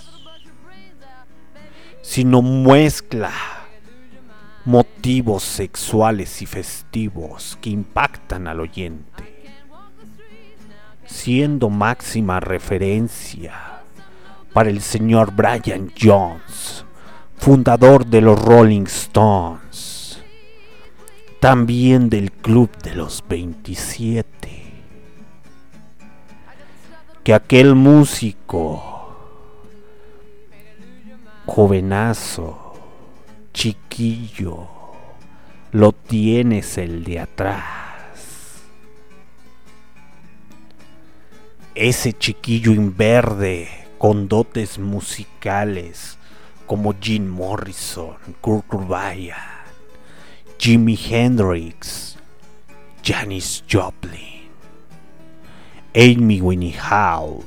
sino mezcla motivos sexuales y festivos que impactan al oyente, siendo máxima referencia para el señor Brian Jones, fundador de los Rolling Stones, también del Club de los 27, que aquel músico jovenazo, chiquillo, lo tienes el de atrás. Ese chiquillo inverde con dotes musicales como Jim Morrison, Kurt Cobain, Jimi Hendrix, Janis Joplin, Amy Winehouse,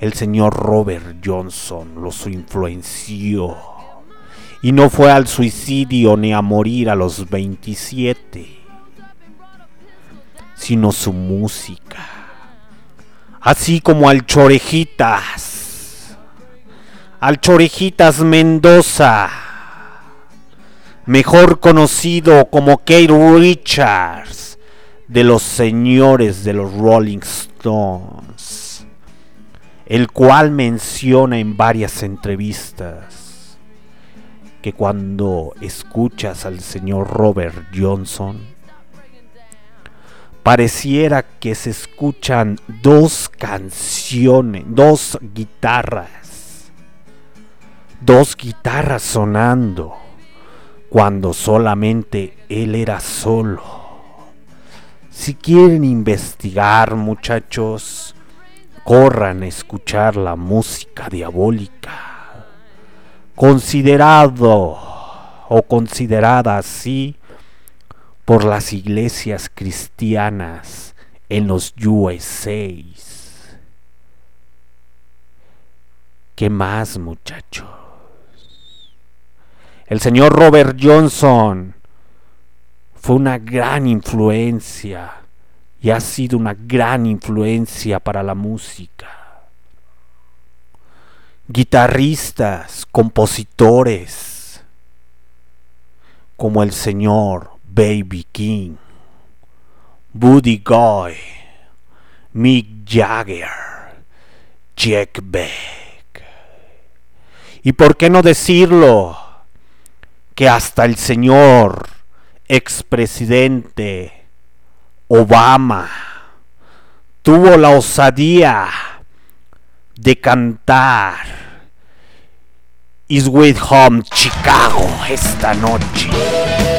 el señor Robert Johnson los influenció. Y no fue al suicidio ni a morir a los 27, sino su música, así como al Chorejitas, al Chorejitas Mendoza, mejor conocido como Kate Richards, de los señores de los Rolling Stones, el cual menciona en varias entrevistas que cuando escuchas al señor Robert Johnson, pareciera que se escuchan dos canciones, dos guitarras, dos guitarras sonando, cuando solamente él era solo. Si quieren investigar, muchachos, corran a escuchar la música diabólica considerado o considerada así por las iglesias cristianas en los USA. ¿Qué más, muchachos? El señor Robert Johnson fue una gran influencia y ha sido una gran influencia para la música guitarristas, compositores, como el señor Baby King, Buddy Guy, Mick Jagger, Jack Beck. Y por qué no decirlo, que hasta el señor expresidente Obama tuvo la osadía de cantar Is With Home Chicago esta noche.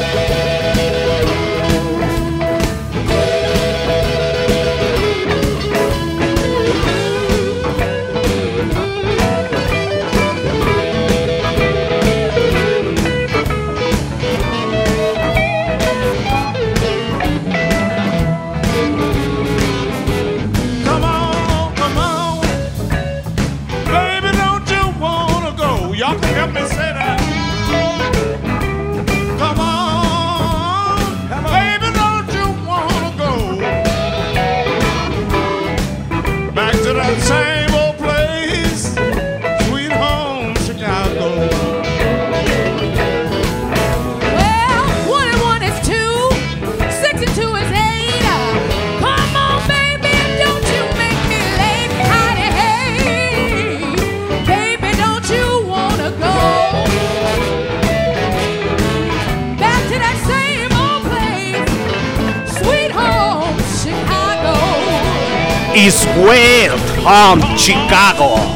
Is welcome Chicago.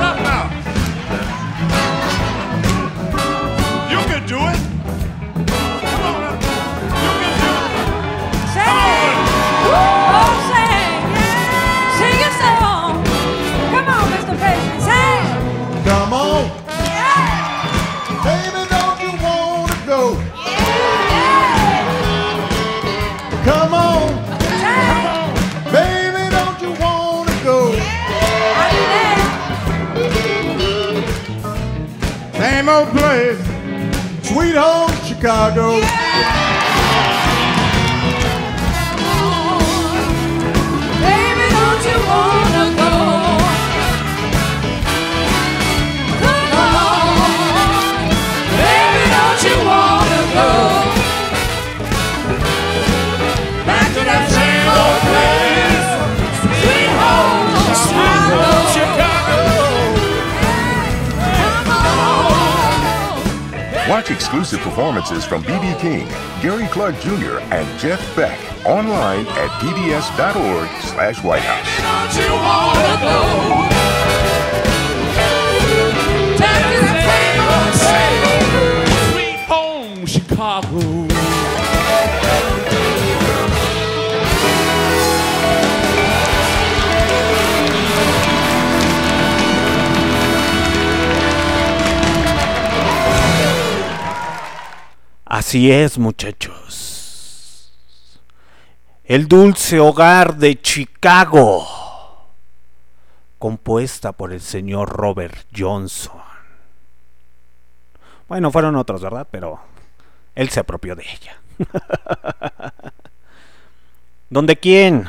Up Same old place, sweet home Chicago. Baby, Watch exclusive performances from B.B. King, Gary Clark Jr., and Jeff Beck online at pbs.org slash White House. Así es, muchachos. El dulce hogar de Chicago, compuesta por el señor Robert Johnson. Bueno, fueron otros, ¿verdad? Pero él se apropió de ella. ¿Donde quién?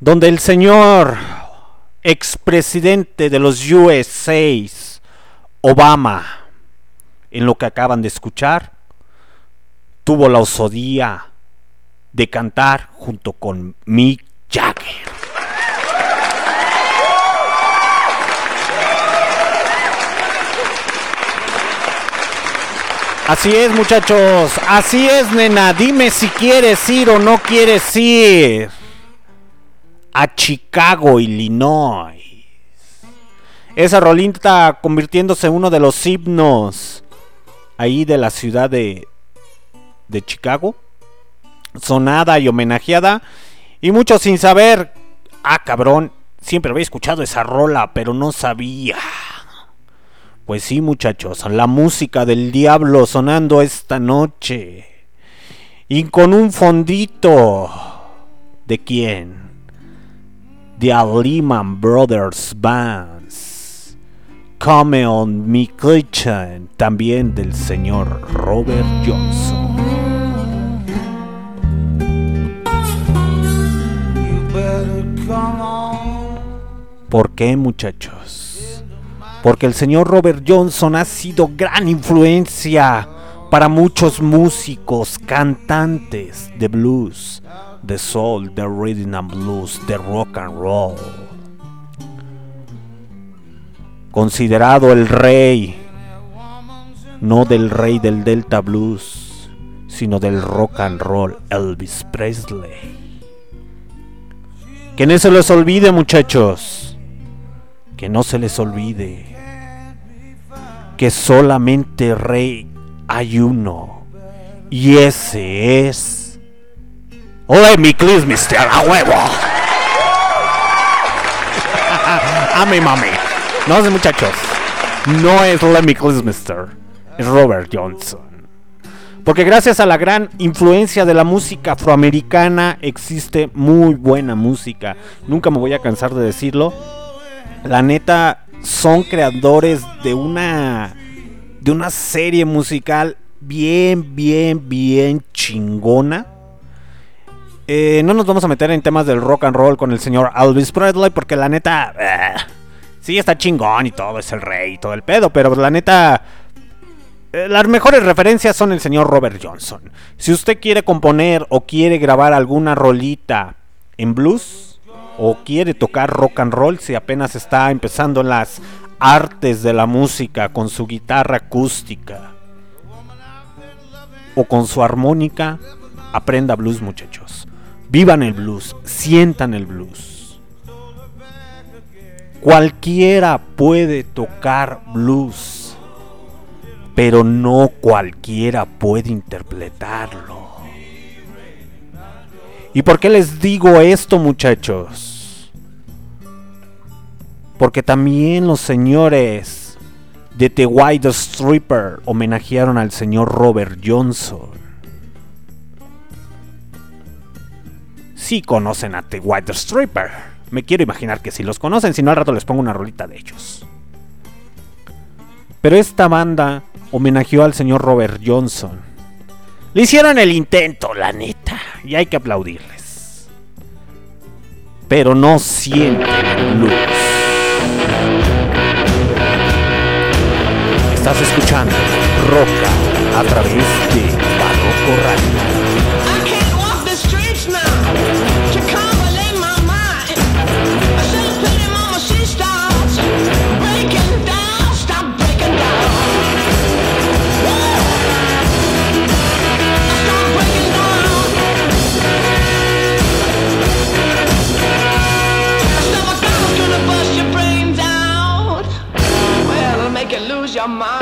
Donde el señor expresidente de los USA, Obama, en lo que acaban de escuchar, tuvo la osadía de cantar junto con Mick Jagger. Así es, muchachos. Así es, nena. Dime si quieres ir o no quieres ir a Chicago, Illinois. Esa rolita convirtiéndose en uno de los himnos ahí de la ciudad de, de Chicago. Sonada y homenajeada. Y muchos sin saber. Ah, cabrón. Siempre había escuchado esa rola, pero no sabía. Pues sí, muchachos, la música del diablo sonando esta noche. Y con un fondito. ¿De quién? The Allman Brothers Bands. Come on Me Kitchen. También del señor Robert Johnson. ¿Por qué, muchachos? Porque el señor Robert Johnson ha sido gran influencia para muchos músicos, cantantes de blues, de soul, de rhythm and blues, de rock and roll. Considerado el rey, no del rey del Delta Blues, sino del rock and roll, Elvis Presley. Que no se les olvide, muchachos. Que no se les olvide. Que solamente rey hay uno. Y ese es. Lemmy Mister a huevo. a mi mami. No sé, muchachos. No es Lemmy Mister. Es Robert Johnson. Porque gracias a la gran influencia de la música afroamericana existe muy buena música. Nunca me voy a cansar de decirlo. La neta son creadores de una de una serie musical bien bien bien chingona eh, no nos vamos a meter en temas del rock and roll con el señor Elvis Presley porque la neta... eh, sí, está chingón y todo, es el rey y todo el pedo, pero la neta... eh, Las mejores referencias son el señor Robert Johnson. Si usted quiere componer o quiere grabar alguna rolita en blues o quiere tocar rock and roll, si apenas está empezando las artes de la música con su guitarra acústica o con su armónica, aprenda blues muchachos. Vivan el blues, sientan el blues. Cualquiera puede tocar blues, pero no cualquiera puede interpretarlo. ¿Y por qué les digo esto muchachos? Porque también los señores de The White Stripper homenajearon al señor Robert Johnson. Sí conocen a The White Stripper. Me quiero imaginar que si los conocen, si no al rato les pongo una rolita de ellos. Pero esta banda homenajeó al señor Robert Johnson. Le hicieron el intento, la neta, y hay que aplaudirles. Pero no el blues. Estás escuchando Roca a través de Barroco Radio. my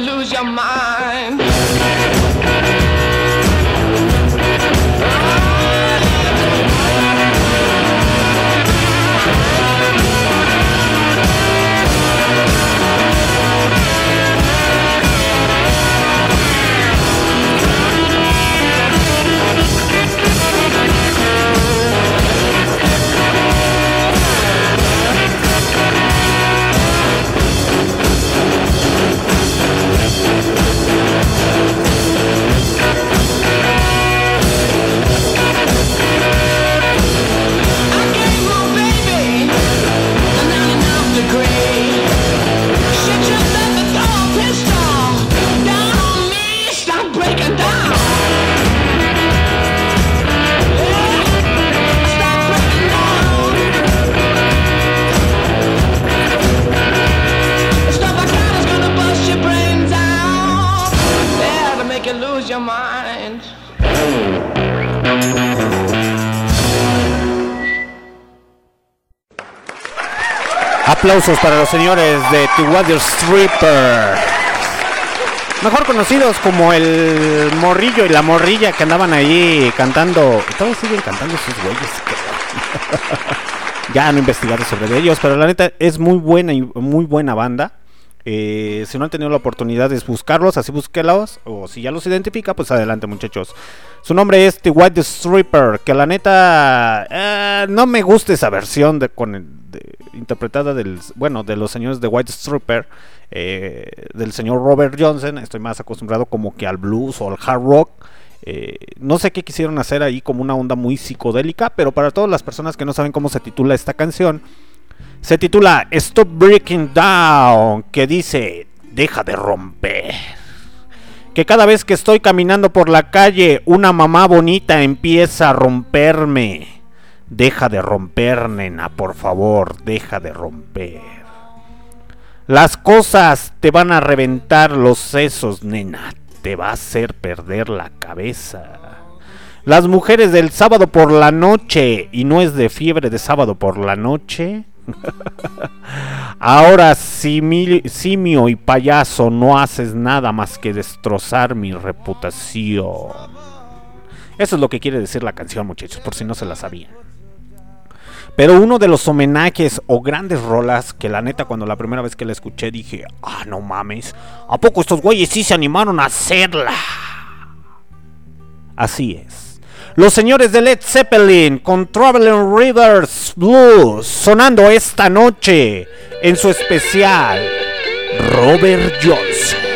lose your mind. Aplausos para los señores de The Water Stripper. Mejor conocidos como el morrillo y la morrilla que andaban ahí cantando. Todos siguen cantando sus güeyes. ya no he investigado sobre ellos, pero la neta es muy buena y muy buena banda. Eh, si no han tenido la oportunidad de buscarlos, así búsquelos. O si ya los identifica, pues adelante, muchachos. Su nombre es The White Stripper. Que la neta eh, no me gusta esa versión de, con el- interpretada del bueno de los señores de White Stripper. eh, del señor Robert Johnson. Estoy más acostumbrado como que al blues o al hard rock. Eh, no sé qué quisieron hacer ahí como una onda muy psicodélica, pero para todas las personas que no saben cómo se titula esta canción, se titula Stop Breaking Down, que dice, deja de romper. Que cada vez que estoy caminando por la calle, una mamá bonita empieza a romperme. Deja de romper, nena, por favor, deja de romper. Las cosas te van a reventar los sesos, nena. Te va a hacer perder la cabeza. Las mujeres del sábado por la noche, y no es de fiebre de sábado por la noche, Ahora, simio y payaso, no haces nada más que destrozar mi reputación. Eso es lo que quiere decir la canción, muchachos, por si no se la sabían. Pero uno de los homenajes o grandes rolas que la neta cuando la primera vez que la escuché dije, ah, no mames, ¿a poco estos güeyes sí se animaron a hacerla? Así es. Los señores de Led Zeppelin con Traveling Rivers Blues sonando esta noche en su especial Robert Johnson.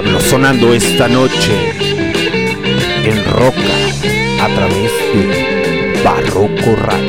diablo sonando esta noche en roca a través de Barroco Radio.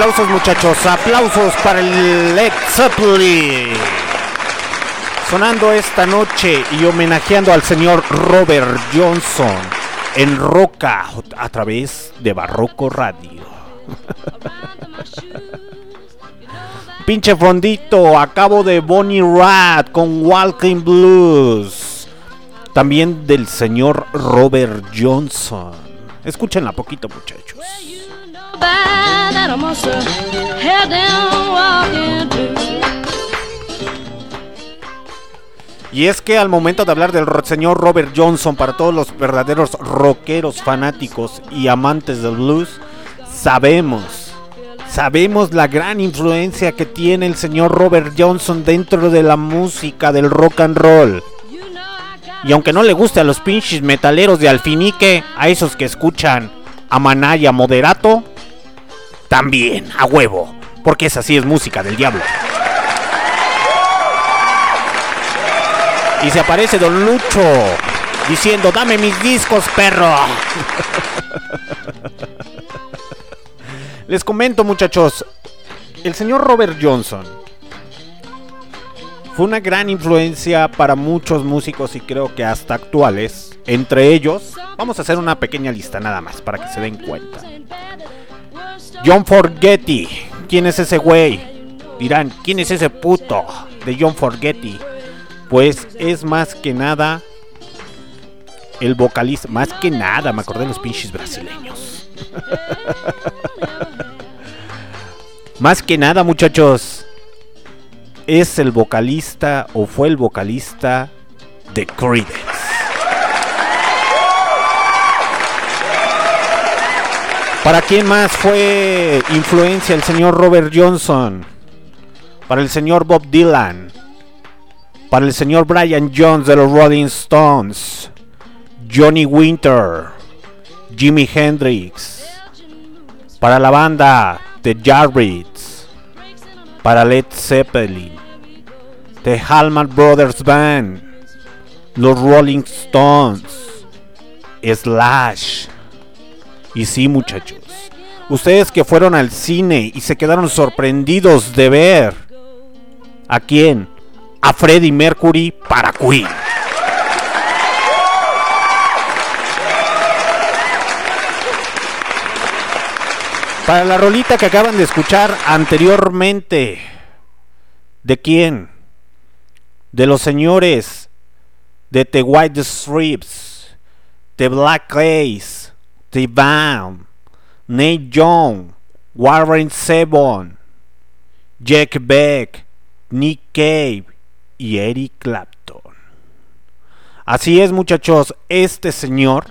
aplausos muchachos, aplausos para el Led Zeppelin. Sonando esta noche y homenajeando al señor Robert Johnson en Roca a través de Barroco Radio. Pinche fondito, acabo de Bonnie Rat con Walking Blues. También del señor Robert Johnson. Escúchenla poquito muchachos. By that I. Y es que al momento de hablar del señor Robert Johnson, para todos los verdaderos rockeros fanáticos y amantes del blues, sabemos, sabemos la gran influencia que tiene el señor Robert Johnson dentro de la música del rock and roll. Y aunque no le guste a los pinches metaleros de Alfinique, a esos que escuchan a Maná Moderato, también, a huevo, porque esa sí es música del diablo. Y se aparece Don Lucho diciendo, dame mis discos, perro. Les comento, muchachos, el señor Robert Johnson fue una gran influencia para muchos músicos y creo que hasta actuales. Entre ellos, vamos a hacer una pequeña lista nada más para que se den cuenta. John Forgetti, ¿quién es ese güey? Dirán, ¿quién es ese puto de John Forgetti? Pues es más que nada el vocalista, más que nada, me acordé de los pinches brasileños. más que nada, muchachos, es el vocalista o fue el vocalista de Creedence. ¿Para quién más fue influencia el señor Robert Johnson? Para el señor Bob Dylan. Para el señor Brian Jones de los Rolling Stones. Johnny Winter. Jimi Hendrix. Para la banda The Jarrets. Para Led Zeppelin. The Hallman Brothers Band. Los Rolling Stones. Slash. Y sí, muchachos. Ustedes que fueron al cine y se quedaron sorprendidos de ver. ¿A quién? A Freddie Mercury para Queen. Para la rolita que acaban de escuchar anteriormente. ¿De quién? De los señores de The White Stripes, The Black Ace, Band, Nate Young, Warren Zevon, Jack Beck, Nick Cave y Eric Clapton. Así es, muchachos, este señor.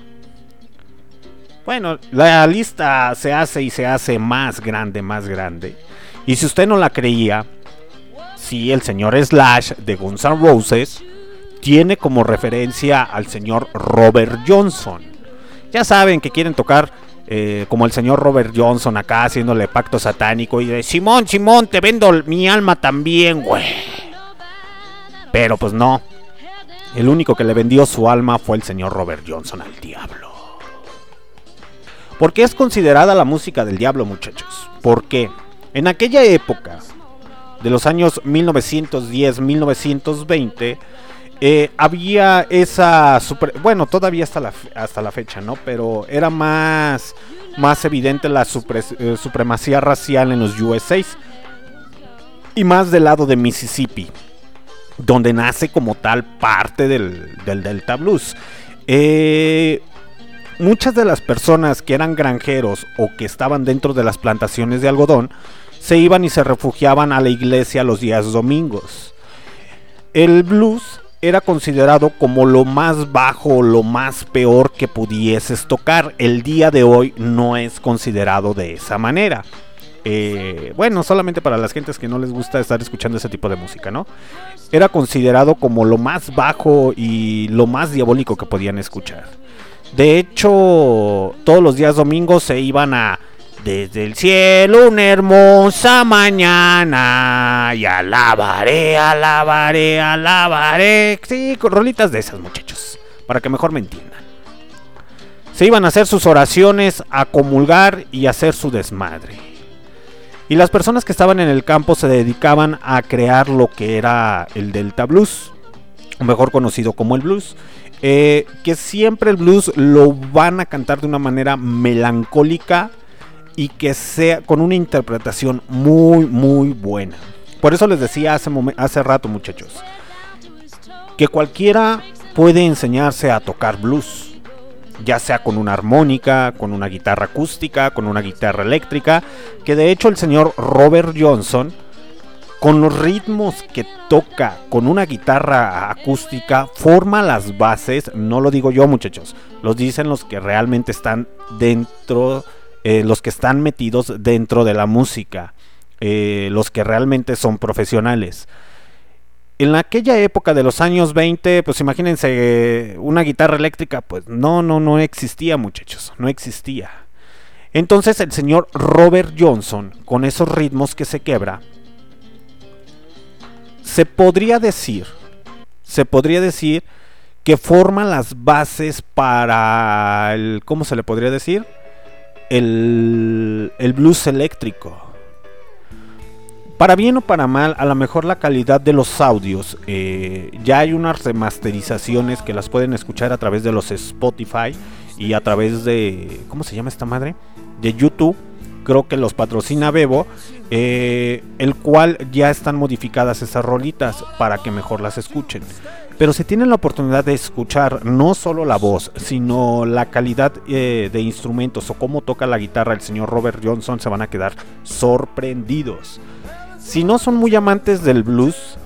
Bueno, la lista se hace y se hace más grande, más grande. Y si usted no la creía, sí, el señor Slash de Guns N' Roses tiene como referencia al señor Robert Johnson. Ya saben que quieren tocar eh, como el señor Robert Johnson acá haciéndole pacto satánico y de Simón, Simón, te vendo mi alma también, güey. Pero pues no. El único que le vendió su alma fue el señor Robert Johnson al diablo. ¿Por qué es considerada la música del diablo, muchachos? Porque en aquella época, de los años 1910-1920, eh, había esa super- bueno todavía hasta la, hasta la fecha no pero era más más evidente la eh, supremacía racial en los USA y más del lado de Mississippi donde nace como tal parte del, del Delta Blues. Eh, muchas de las personas que eran granjeros o que estaban dentro de las plantaciones de algodón se iban y se refugiaban a la iglesia los días domingos. El blues era considerado como lo más bajo, lo más peor que pudieses tocar. El día de hoy no es considerado de esa manera. Eh, bueno, solamente para las gentes que no les gusta estar escuchando ese tipo de música, ¿no? Era considerado como lo más bajo y lo más diabólico que podían escuchar. De hecho, todos los días domingos se iban a desde el cielo una hermosa mañana y alabaré, alabaré, alabaré. Sí, con rolitas de esas, muchachos, para que mejor me entiendan. Se iban a hacer sus oraciones, a comulgar y a hacer su desmadre. Y las personas que estaban en el campo se dedicaban a crear lo que era el Delta Blues, mejor conocido como el blues. eh, que siempre el blues lo van a cantar de una manera melancólica y que sea con una interpretación muy muy buena. Por eso les decía hace, hace rato muchachos, que cualquiera puede enseñarse a tocar blues. ya sea con una armónica, con una guitarra acústica, con una guitarra eléctrica, que de hecho el señor Robert Johnson, con los ritmos que toca con una guitarra acústica, forma las bases, no lo digo yo muchachos, los dicen los que realmente están dentro, eh, los que están metidos dentro de la música, eh, los que realmente son profesionales. En aquella época de los años 20, pues imagínense una guitarra eléctrica, pues no, no, no existía muchachos, no existía. Entonces el señor Robert Johnson, con esos ritmos que se quebra, se podría decir, se podría decir que forma las bases para el, ¿cómo se le podría decir? El, el blues eléctrico. Para bien o para mal, a lo mejor la calidad de los audios, eh, ya hay unas remasterizaciones que las pueden escuchar a través de los Spotify y a través de, ¿cómo se llama esta madre? De YouTube. Creo que los patrocina Bebo, eh, el cual ya están modificadas esas rolitas para que mejor las escuchen. Pero si tienen la oportunidad de escuchar no solo la voz, sino la calidad eh, de instrumentos o cómo toca la guitarra el señor Robert Johnson, se van a quedar sorprendidos. Si no son muy amantes del blues,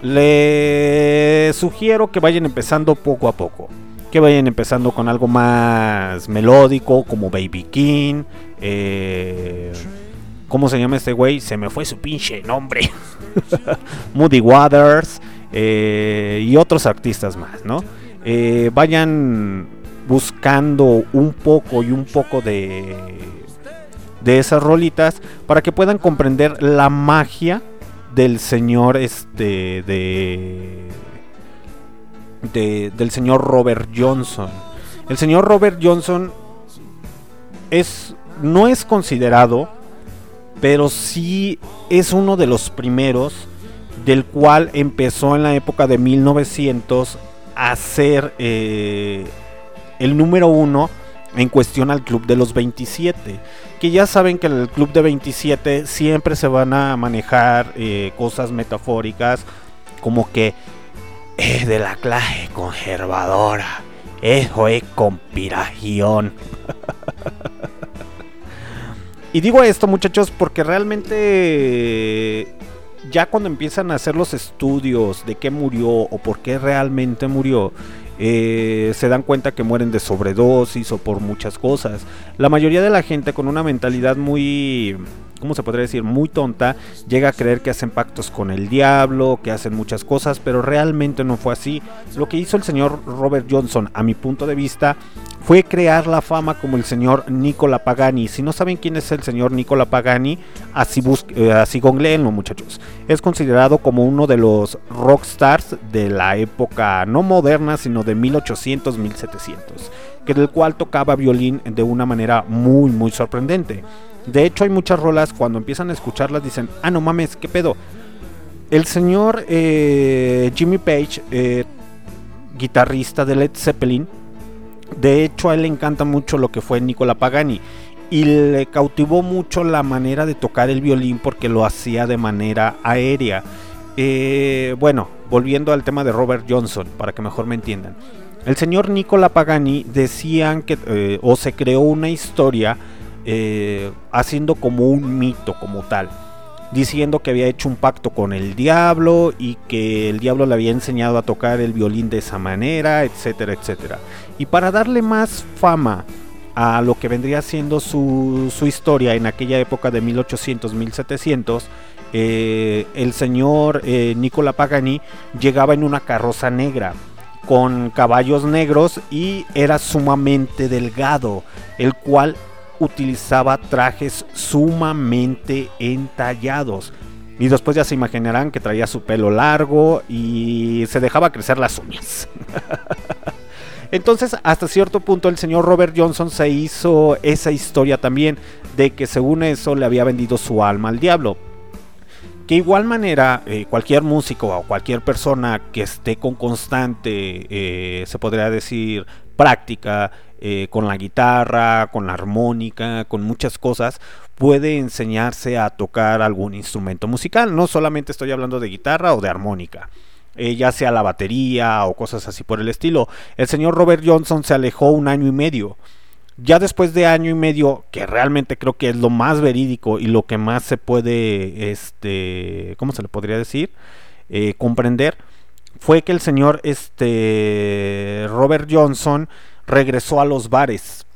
les sugiero que vayan empezando poco a poco. Que vayan empezando con algo más melódico, como Baby King. eh, ¿Cómo se llama este güey? Se me fue su pinche nombre. Moody Waters. eh, y otros artistas más, ¿no? Eh, vayan buscando un poco y un poco de de esas rolitas para que puedan comprender la magia del señor este de, de- del señor Robert Johnson. El señor Robert Johnson es no es considerado, pero sí es uno de los primeros del cual empezó en la época de 1900 a ser eh, el número uno en cuestión al club de los 27 que ya saben que en el club de 27 siempre se van a manejar eh, cosas metafóricas como que es de la clase conservadora eso es conspiración y digo esto muchachos porque realmente ya cuando empiezan a hacer los estudios de qué murió o por qué realmente murió, eh, se dan cuenta que mueren de sobredosis o por muchas cosas. La mayoría de la gente con una mentalidad muy, ¿cómo se podría decir? Muy tonta, llega a creer que hacen pactos con el diablo, que hacen muchas cosas, pero realmente no fue así. Lo que hizo el señor Robert Johnson, a mi punto de vista, fue crear la fama como el señor Nicola Pagani. Si no saben quién es el señor Nicola Pagani, así, eh, muchachos. Es considerado como uno de los rockstars de la época no moderna, sino de 1800-1700, que del cual tocaba violín de una manera muy muy sorprendente. De hecho hay muchas rolas cuando empiezan a escucharlas dicen, ah no mames, qué pedo. El señor eh, Jimmy Page, eh, guitarrista de Led Zeppelin, de hecho, a él le encanta mucho lo que fue Nicola Pagani. Y le cautivó mucho la manera de tocar el violín porque lo hacía de manera aérea. Eh, bueno, volviendo al tema de Robert Johnson, para que mejor me entiendan. El señor Nicola Pagani decían que, eh, o se creó una historia eh, haciendo como un mito como tal diciendo que había hecho un pacto con el diablo y que el diablo le había enseñado a tocar el violín de esa manera, etcétera, etcétera. Y para darle más fama a lo que vendría siendo su, su historia en aquella época de 1800-1700, eh, el señor eh, Nicola Pagani llegaba en una carroza negra con caballos negros y era sumamente delgado, el cual utilizaba trajes sumamente entallados. Y después ya se imaginarán que traía su pelo largo y se dejaba crecer las uñas. Entonces, hasta cierto punto, el señor Robert Johnson se hizo esa historia también de que según eso le había vendido su alma al diablo. Que igual manera, eh, cualquier músico o cualquier persona que esté con constante, eh, se podría decir, práctica, eh, con la guitarra, con la armónica, con muchas cosas, puede enseñarse a tocar algún instrumento musical. No solamente estoy hablando de guitarra o de armónica. eh, ya sea la batería o cosas así por el estilo. El señor Robert Johnson se alejó un año y medio. Ya después de año y medio, que realmente creo que es lo más verídico y lo que más se puede, este, ¿cómo se le podría decir? Eh, comprender, fue que el señor, este, Robert Johnson regresó a los bares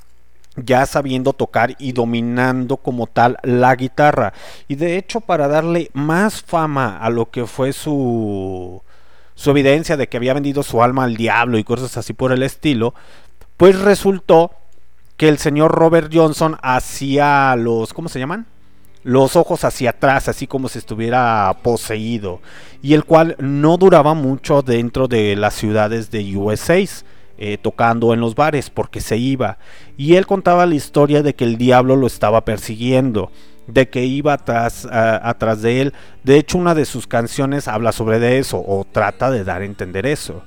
ya sabiendo tocar y dominando como tal la guitarra. Y de hecho, para darle más fama a lo que fue su, su evidencia de que había vendido su alma al diablo y cosas así por el estilo, pues resultó que el señor Robert Johnson hacía los, ¿cómo se llaman? Los ojos hacia atrás, así como si estuviera poseído, y el cual no duraba mucho dentro de las ciudades de USA. Eh, tocando en los bares porque se iba y él contaba la historia de que el diablo lo estaba persiguiendo de que iba atrás, atrás de él de hecho una de sus canciones habla sobre eso o trata de dar a entender eso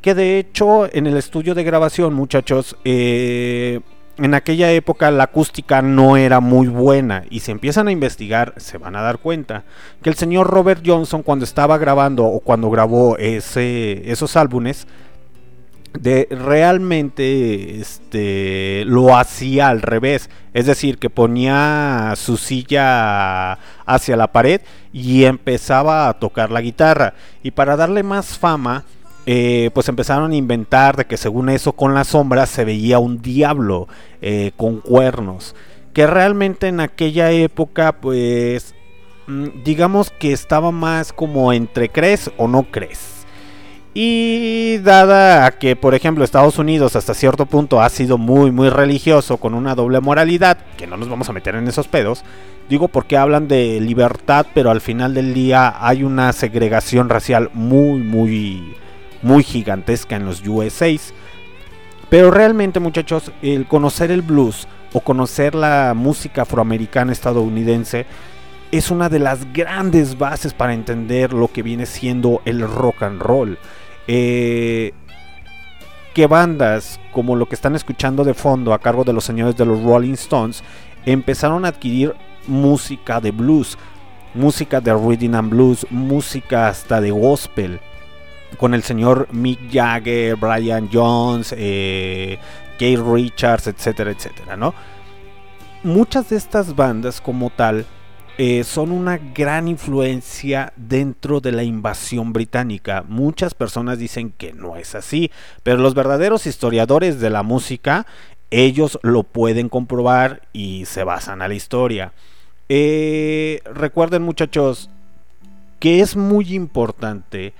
que de hecho en el estudio de grabación muchachos eh, en aquella época la acústica no era muy buena y si empiezan a investigar se van a dar cuenta que el señor Robert Johnson cuando estaba grabando o cuando grabó ese, esos álbumes de realmente este lo hacía al revés. Es decir que ponía su silla hacia la pared y empezaba a tocar la guitarra. Y para darle más fama eh, pues empezaron a inventar de que según eso con las sombras se veía un diablo eh, con cuernos que realmente en aquella época pues mm, digamos que estaba más como entre crees o no crees. Y dada a que, por ejemplo, Estados Unidos hasta cierto punto ha sido muy, muy religioso con una doble moralidad, que no nos vamos a meter en esos pedos, digo porque hablan de libertad, pero al final del día hay una segregación racial muy, muy, muy gigantesca en los USAs. Pero realmente, muchachos, el conocer el blues o conocer la música afroamericana estadounidense es una de las grandes bases para entender lo que viene siendo el rock and roll. Eh, que bandas como lo que están escuchando de fondo a cargo de los señores de los Rolling Stones empezaron a adquirir música de blues, música de rhythm and blues, música hasta de gospel con el señor Mick Jagger, Brian Jones, eh, Richards, etcétera, etcétera, ¿no? Muchas de estas bandas como tal eh, son una gran influencia dentro de la invasión británica. Muchas personas dicen que no es así, pero los verdaderos historiadores de la música, ellos lo pueden comprobar y se basan a la historia. Eh, recuerden muchachos que es muy importante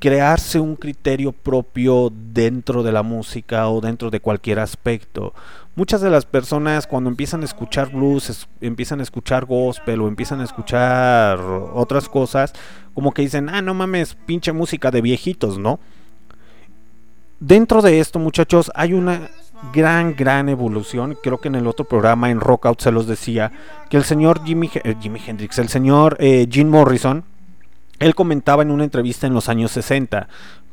crearse un criterio propio dentro de la música o dentro de cualquier aspecto. Muchas de las personas cuando empiezan a escuchar blues, es- empiezan a escuchar gospel o empiezan a escuchar otras cosas, como que dicen, ah, no mames, pinche música de viejitos, ¿no? Dentro de esto, muchachos, hay una gran, gran evolución. Creo que en el otro programa, en Rockout, se los decía, que el señor Jimmy, eh, Jimi Hendrix, el señor eh, Jim Morrison, él comentaba en una entrevista en los años 60,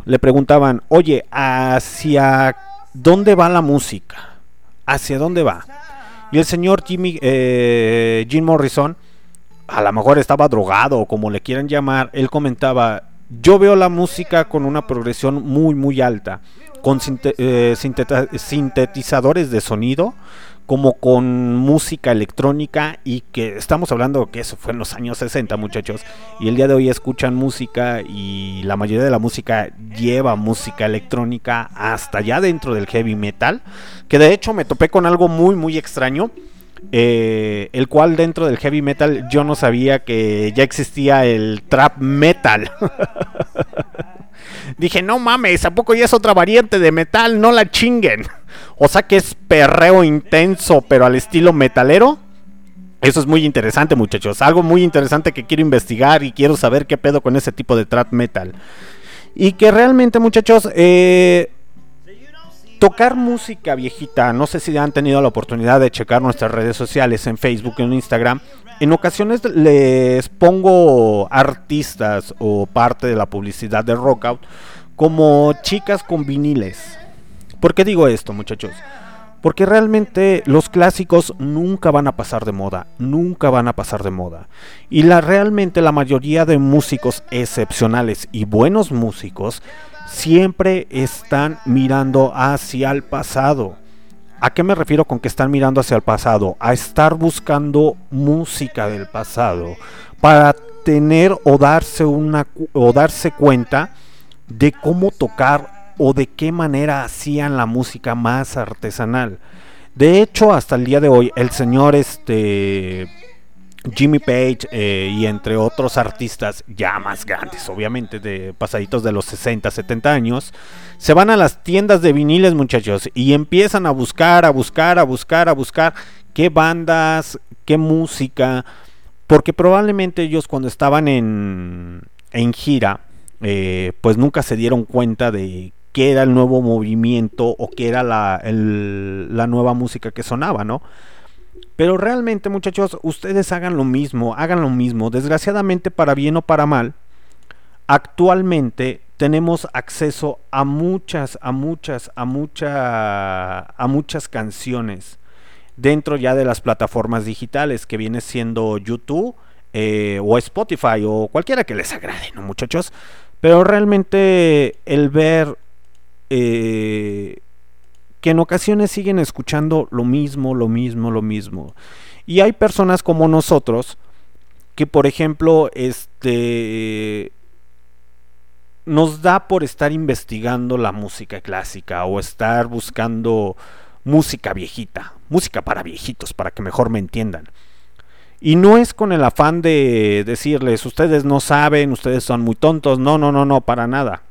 le preguntaban, oye, ¿hacia dónde va la música? ¿Hacia dónde va? Y el señor Jimmy, eh, Jim Morrison, a lo mejor estaba drogado o como le quieran llamar, él comentaba, yo veo la música con una progresión muy muy alta, con eh, sintetizadores de sonido, como con música electrónica y que estamos hablando que eso fue en los años 60 muchachos y el día de hoy escuchan música y la mayoría de la música lleva música electrónica hasta ya dentro del heavy metal que de hecho me topé con algo muy muy extraño eh, el cual dentro del heavy metal yo no sabía que ya existía el trap metal Dije, no mames, ¿a poco ya es otra variante de metal? No la chinguen. O sea que es perreo intenso, pero al estilo metalero. Eso es muy interesante, muchachos. Algo muy interesante que quiero investigar y quiero saber qué pedo con ese tipo de trap metal. Y que realmente, muchachos, eh, tocar música viejita, no sé si han tenido la oportunidad de checar nuestras redes sociales en Facebook, en Instagram. En ocasiones les pongo artistas o parte de la publicidad de Rockout como chicas con viniles. ¿Por qué digo esto, muchachos? Porque realmente los clásicos nunca van a pasar de moda, nunca van a pasar de moda. Y la realmente la mayoría de músicos excepcionales y buenos músicos siempre están mirando hacia el pasado. ¿A qué me refiero con que están mirando hacia el pasado? A estar buscando música del pasado para tener o darse una o darse cuenta de cómo tocar o de qué manera hacían la música más artesanal. De hecho, hasta el día de hoy, el señor este Jimmy Page eh, y entre otros artistas ya más grandes, obviamente de pasaditos de los 60, 70 años, se van a las tiendas de viniles, muchachos, y empiezan a buscar, a buscar, a buscar, a buscar qué bandas, qué música, porque probablemente ellos cuando estaban en, en gira, eh, pues nunca se dieron cuenta de qué era el nuevo movimiento o qué era la, la nueva música que sonaba, ¿no? Pero realmente, muchachos, ustedes hagan lo mismo, hagan lo mismo. Desgraciadamente, para bien o para mal, actualmente tenemos acceso a muchas, a muchas, a mucha, a muchas canciones dentro ya de las plataformas digitales que viene siendo YouTube eh, o Spotify o cualquiera que les agrade, ¿no, muchachos? Pero realmente el ver eh, que en ocasiones siguen escuchando lo mismo, lo mismo, lo mismo. Y hay personas como nosotros que, por ejemplo, este nos da por estar investigando la música clásica o estar buscando música viejita, música para viejitos, para que mejor me entiendan. Y no es con el afán de decirles, ustedes no saben, ustedes son muy tontos, no, no, no, no, para nada.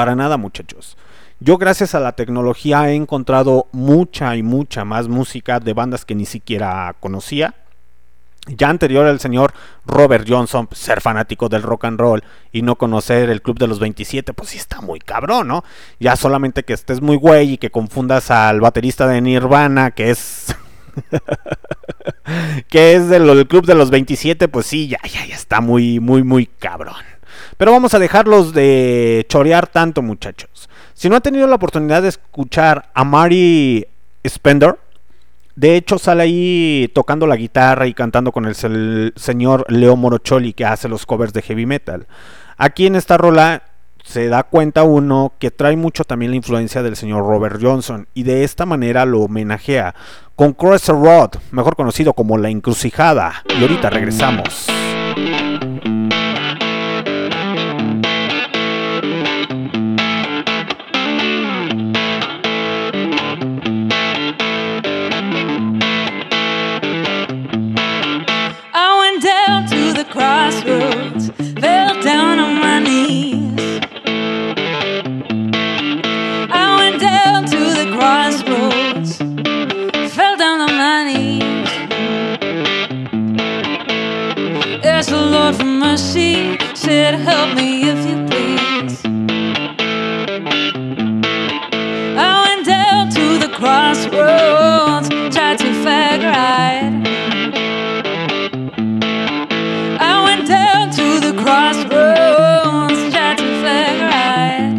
Para nada, muchachos. Yo gracias a la tecnología he encontrado mucha y mucha más música de bandas que ni siquiera conocía. Ya anterior al señor Robert Johnson, ser fanático del rock and roll y no conocer el Club de los 27, pues sí está muy cabrón, ¿no? Ya solamente que estés muy güey y que confundas al baterista de Nirvana, que es... que es del Club de los 27, pues sí, ya, ya, ya está muy, muy, muy cabrón. Pero vamos a dejarlos de chorear tanto, muchachos. Si no han tenido la oportunidad de escuchar a Mari Spender, de hecho sale ahí tocando la guitarra y cantando con el, señor Leo Morocholi que hace los covers de heavy metal. Aquí en esta rola se da cuenta uno que trae mucho también la influencia del señor Robert Johnson y de esta manera lo homenajea con Crosser Road, mejor conocido como La Encrucijada. Y ahorita regresamos. Lord for mercy, said, Help me if you please. I went down to the crossroads, tried to fag right. I went down to the crossroads, tried to flag right.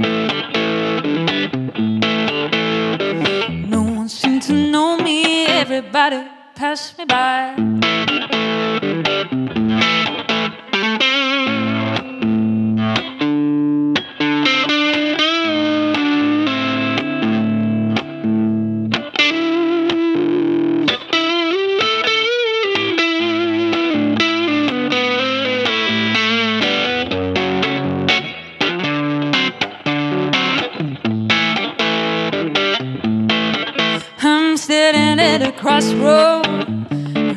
No one seemed to know me, everybody passed me by. At a crossroad,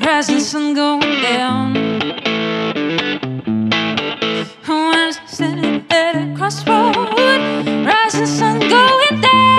rising sun going down. I'm standing at a crossroad, rising sun going down.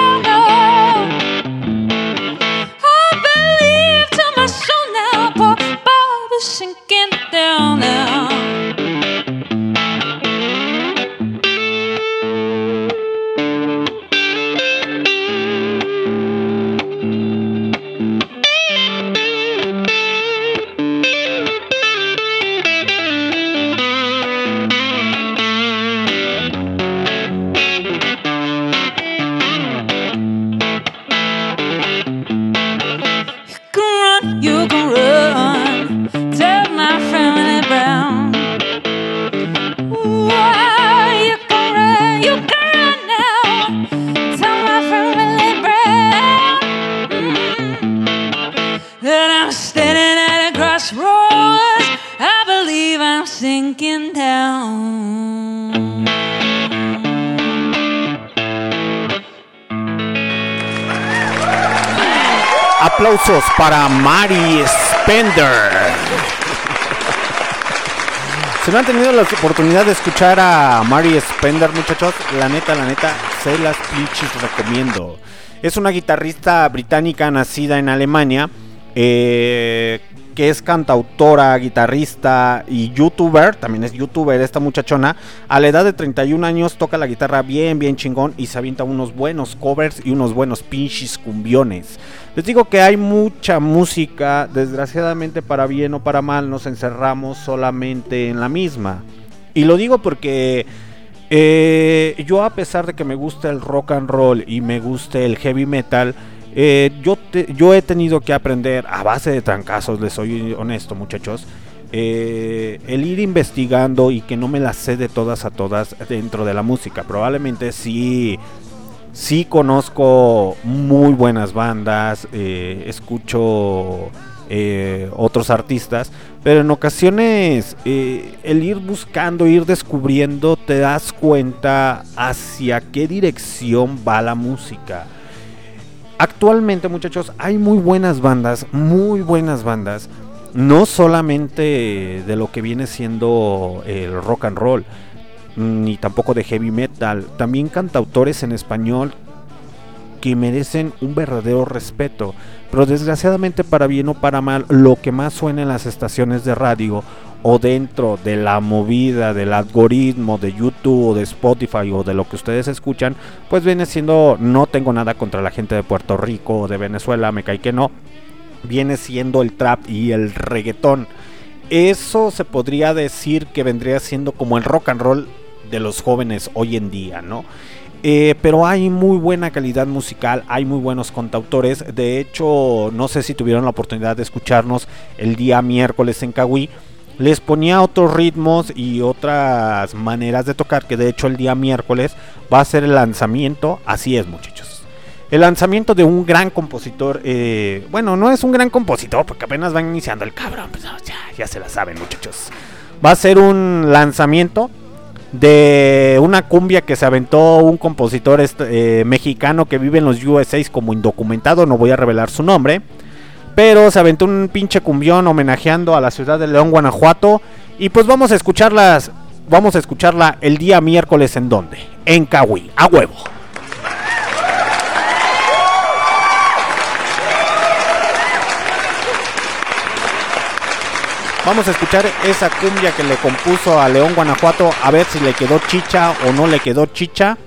Aplausos para Mari Spender. Si no han tenido la oportunidad de escuchar a Mari Spender, muchachos, la neta, la neta, se las pinches recomiendo. Es una guitarrista británica nacida en Alemania, eh, que es cantautora, guitarrista y youtuber, también es youtuber esta muchachona. A la edad de 31 años toca la guitarra bien, bien chingón y se avienta unos buenos covers y unos buenos pinches cumbiones. Les digo que hay mucha música, desgraciadamente para bien o para mal nos encerramos solamente en la misma. Y lo digo porque eh, yo a pesar de que me gusta el rock and roll y me guste el heavy metal, eh, yo, te- yo he tenido que aprender a base de trancazos, les soy honesto muchachos, eh, el ir investigando y que no me las sé de todas a todas dentro de la música. Probablemente sí, sí conozco muy buenas bandas, eh, escucho eh, otros artistas, pero en ocasiones el ir buscando, ir descubriendo, te das cuenta hacia qué dirección va la música. Actualmente, muchachos, hay muy buenas bandas, muy buenas bandas. No solamente de lo que viene siendo el rock and roll, ni tampoco de heavy metal. También cantautores en español que merecen un verdadero respeto. Pero desgraciadamente, para bien o para mal, lo que más suena en las estaciones de radio o dentro de la movida del algoritmo de YouTube o de Spotify o de lo que ustedes escuchan, pues viene siendo, no tengo nada contra la gente de Puerto Rico o de Venezuela, me cae que no, viene siendo el trap y el reggaetón. Eso se podría decir que vendría siendo como el rock and roll de los jóvenes hoy en día, ¿no? Eh, pero hay muy buena calidad musical, hay muy buenos contautores. De hecho, no sé si tuvieron la oportunidad de escucharnos el día miércoles en Cahuí. Les ponía otros ritmos y otras maneras de tocar, que de hecho el día miércoles va a ser el lanzamiento. Así es, muchachos. El lanzamiento de un gran compositor. eh, bueno, no es un gran compositor, porque apenas va iniciando el cabrón. pues, ya, se la saben, muchachos. Va a ser un lanzamiento de una cumbia que se aventó un compositor est- eh, mexicano que vive en los USA como indocumentado, no voy a revelar su nombre, pero se aventó un pinche cumbión homenajeando a la ciudad de León, Guanajuato, y pues vamos a escucharlas, vamos a escucharla el día miércoles en donde, en Cahuí, a huevo. Vamos a escuchar esa cumbia que le compuso a León Guanajuato, a ver si le quedó chicha o no le quedó chicha.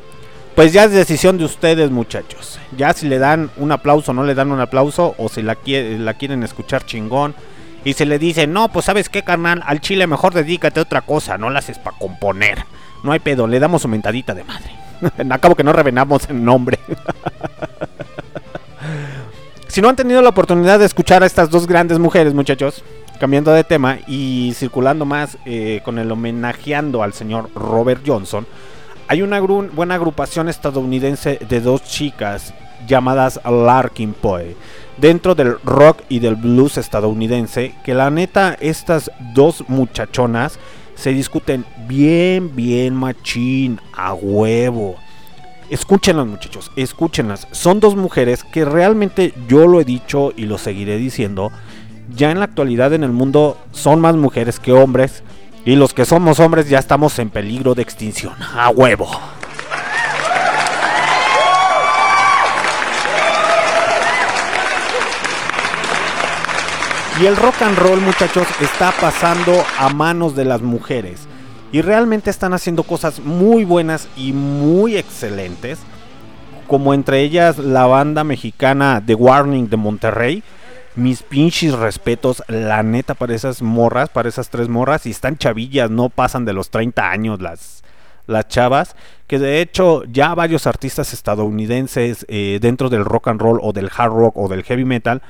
Pues ya es decisión de ustedes, muchachos. Ya si le dan un aplauso o no le dan un aplauso, o si la, la quieren escuchar chingón. Y se le dice, no, pues sabes qué, carnal, al chile mejor dedícate a otra cosa, no la haces para componer. No hay pedo, le damos su mentadita de madre. Acabo que no revenamos el nombre. si no han tenido la oportunidad de escuchar a estas dos grandes mujeres, muchachos, cambiando de tema y circulando más eh, con el homenajeando al señor Robert Johnson, hay una buena agrupación estadounidense de dos chicas llamadas Larkin Poe dentro del rock y del blues estadounidense que la neta estas dos muchachonas se discuten bien bien machín a huevo Escúchenlas muchachos, escúchenlas. Son dos mujeres que realmente yo lo he dicho y lo seguiré diciendo. Ya en la actualidad en el mundo son más mujeres que hombres. Y los que somos hombres ya estamos en peligro de extinción. A huevo. Y el rock and roll, muchachos, está pasando a manos de las mujeres. Y realmente están haciendo cosas muy buenas y muy excelentes. Como entre ellas la banda mexicana The Warning de Monterrey. Mis pinches respetos, la neta, para esas morras, para esas tres morras. Y están chavillas, no pasan de los 30 años las, las chavas. Que de hecho ya varios artistas estadounidenses eh, dentro del rock and roll o del hard rock o del heavy metal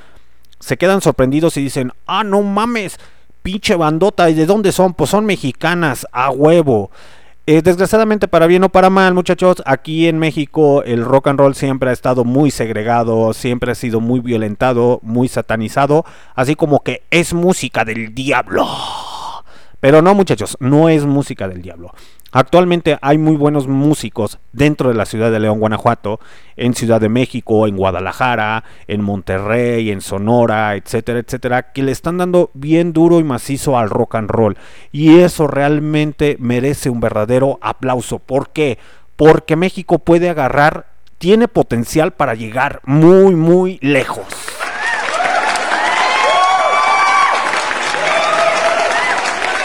se quedan sorprendidos y dicen, ah, no mames, pinche bandota, ¿y de dónde son? Pues son mexicanas, a huevo. Eh, desgraciadamente, para bien o para mal, muchachos, aquí en México el rock and roll siempre ha estado muy segregado, siempre ha sido muy violentado, muy satanizado, así como que es música del diablo. Pero no, muchachos, no es música del diablo. Actualmente hay muy buenos músicos dentro de la ciudad de León, Guanajuato, en Ciudad de México, en Guadalajara, en Monterrey, en Sonora, etcétera, etcétera, que le están dando bien duro y macizo al rock and roll. Y eso realmente merece un verdadero aplauso. ¿Por qué? Porque México puede agarrar, tiene potencial para llegar muy, muy lejos.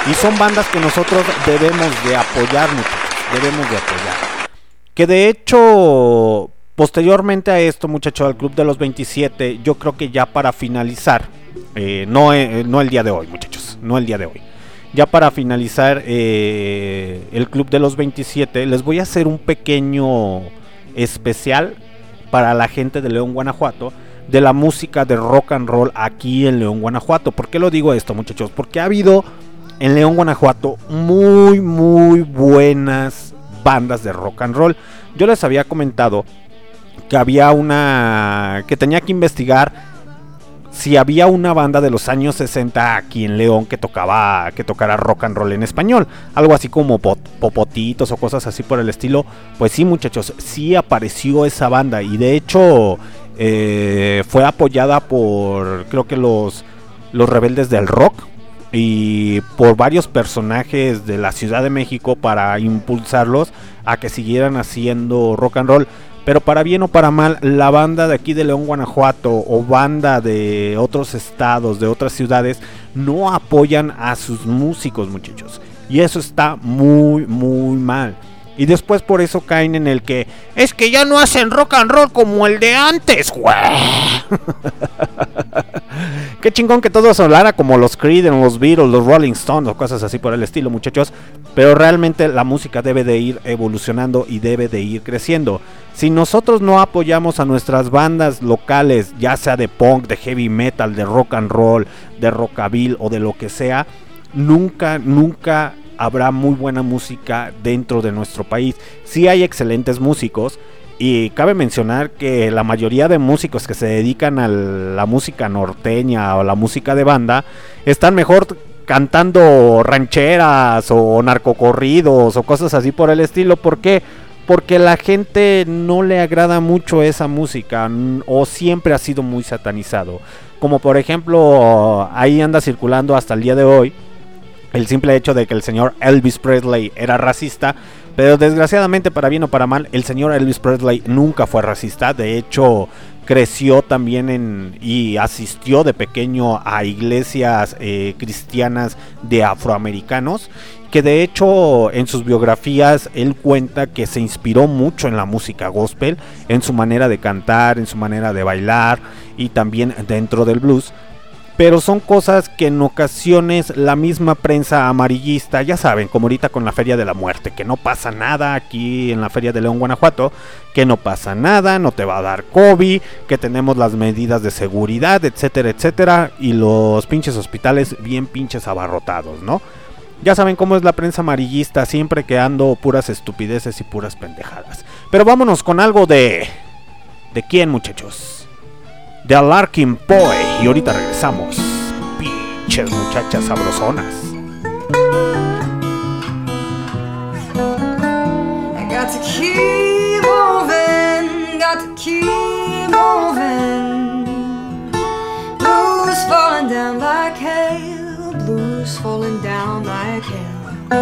Y son bandas que nosotros debemos de apoyar, muchachos. Debemos de apoyar. Que de hecho, posteriormente a esto, muchachos, al Club de los 27, yo creo que ya para finalizar, eh, no, eh, no el día de hoy, muchachos, no el día de hoy. Ya para finalizar eh, el Club de los 27, les voy a hacer un pequeño especial para la gente de León, Guanajuato, de la música de rock and roll aquí en León, Guanajuato. ¿Por qué lo digo esto, muchachos? Porque ha habido en León, Guanajuato, muy, muy buenas bandas de rock and roll. Yo les había comentado que había una. que tenía que investigar si había una banda de los años 60 aquí en León que tocaba que tocara rock and roll en español, algo así como pot- popotitos o cosas así por el estilo. Pues sí, muchachos, sí apareció esa banda y de hecho eh, fue apoyada por creo que los los rebeldes del rock y por varios personajes de la Ciudad de México para impulsarlos a que siguieran haciendo rock and roll. Pero para bien o para mal, la banda de aquí de León, Guanajuato o banda de otros estados, de otras ciudades, no apoyan a sus músicos, muchachos. Y eso está muy, muy mal. Y después por eso caen en el que es que ya no hacen rock and roll como el de antes, güey. Qué chingón que todo sonara como los Creed, los Beatles, los Rolling Stones o cosas así por el estilo, muchachos. Pero realmente la música debe de ir evolucionando y debe de ir creciendo. Si nosotros no apoyamos a nuestras bandas locales, ya sea de punk, de heavy metal, de rock and roll, de rockabilly o de lo que sea, nunca, nunca habrá muy buena música dentro de nuestro país. Sí hay excelentes músicos, y cabe mencionar que la mayoría de músicos que se dedican a la música norteña o la música de banda están mejor cantando rancheras o narcocorridos o cosas así por el estilo. ¿Por qué? Porque la gente no le agrada mucho esa música o siempre ha sido muy satanizado. Como por ejemplo, ahí anda circulando hasta el día de hoy el simple hecho de que el señor Elvis Presley era racista, pero desgraciadamente para bien o para mal, el señor Elvis Presley nunca fue racista, de hecho creció también en y asistió de pequeño a iglesias eh, cristianas de afroamericanos, que de hecho en sus biografías él cuenta que se inspiró mucho en la música gospel, en su manera de cantar, en su manera de bailar y también dentro del blues pero son cosas que en ocasiones la misma prensa amarillista, ya saben, como ahorita con la Feria de la Muerte, que no pasa nada aquí en la Feria de León, Guanajuato, que no pasa nada, no te va a dar COVID, que tenemos las medidas de seguridad, etcétera, etcétera, y los pinches hospitales bien pinches abarrotados, ¿no? Ya saben cómo es la prensa amarillista, siempre quedando puras estupideces y puras pendejadas. Pero vámonos con algo de... ¿De quién, muchachos? De Alarkin Poe. Y ahorita regresamos. Pinches muchachas sabrosonas. Blues falling down like hail, blues falling down like hail.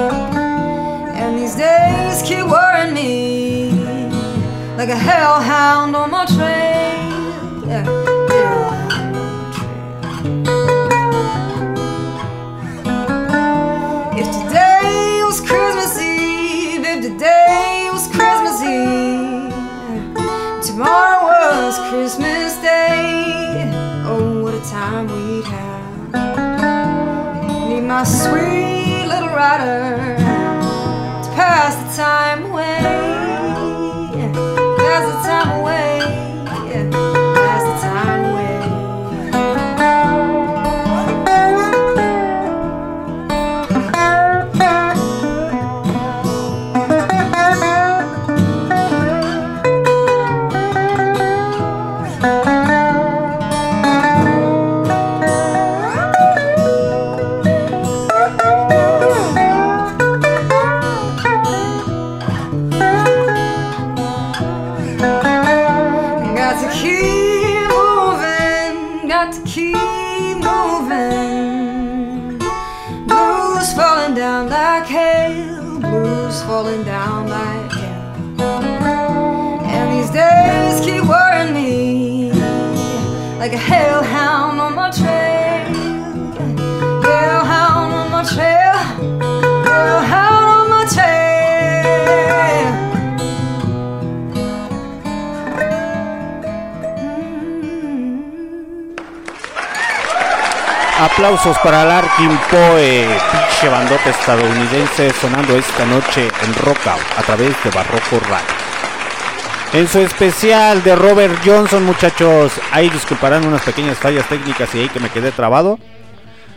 And these days keep worrying me like a hellhound on my trail. If today was Christmas Eve, if today was Christmas Eve, tomorrow was Christmas Day. Oh, what a time we'd have. Need my sweet little rider to pass the time Aplausos para Larkin Poe, pinche bandota estadounidense sonando esta noche en Rockout a través de Barroco Radio. En su especial de Robert Johnson, muchachos, ahí disculparán unas pequeñas fallas técnicas y ahí que me quedé trabado.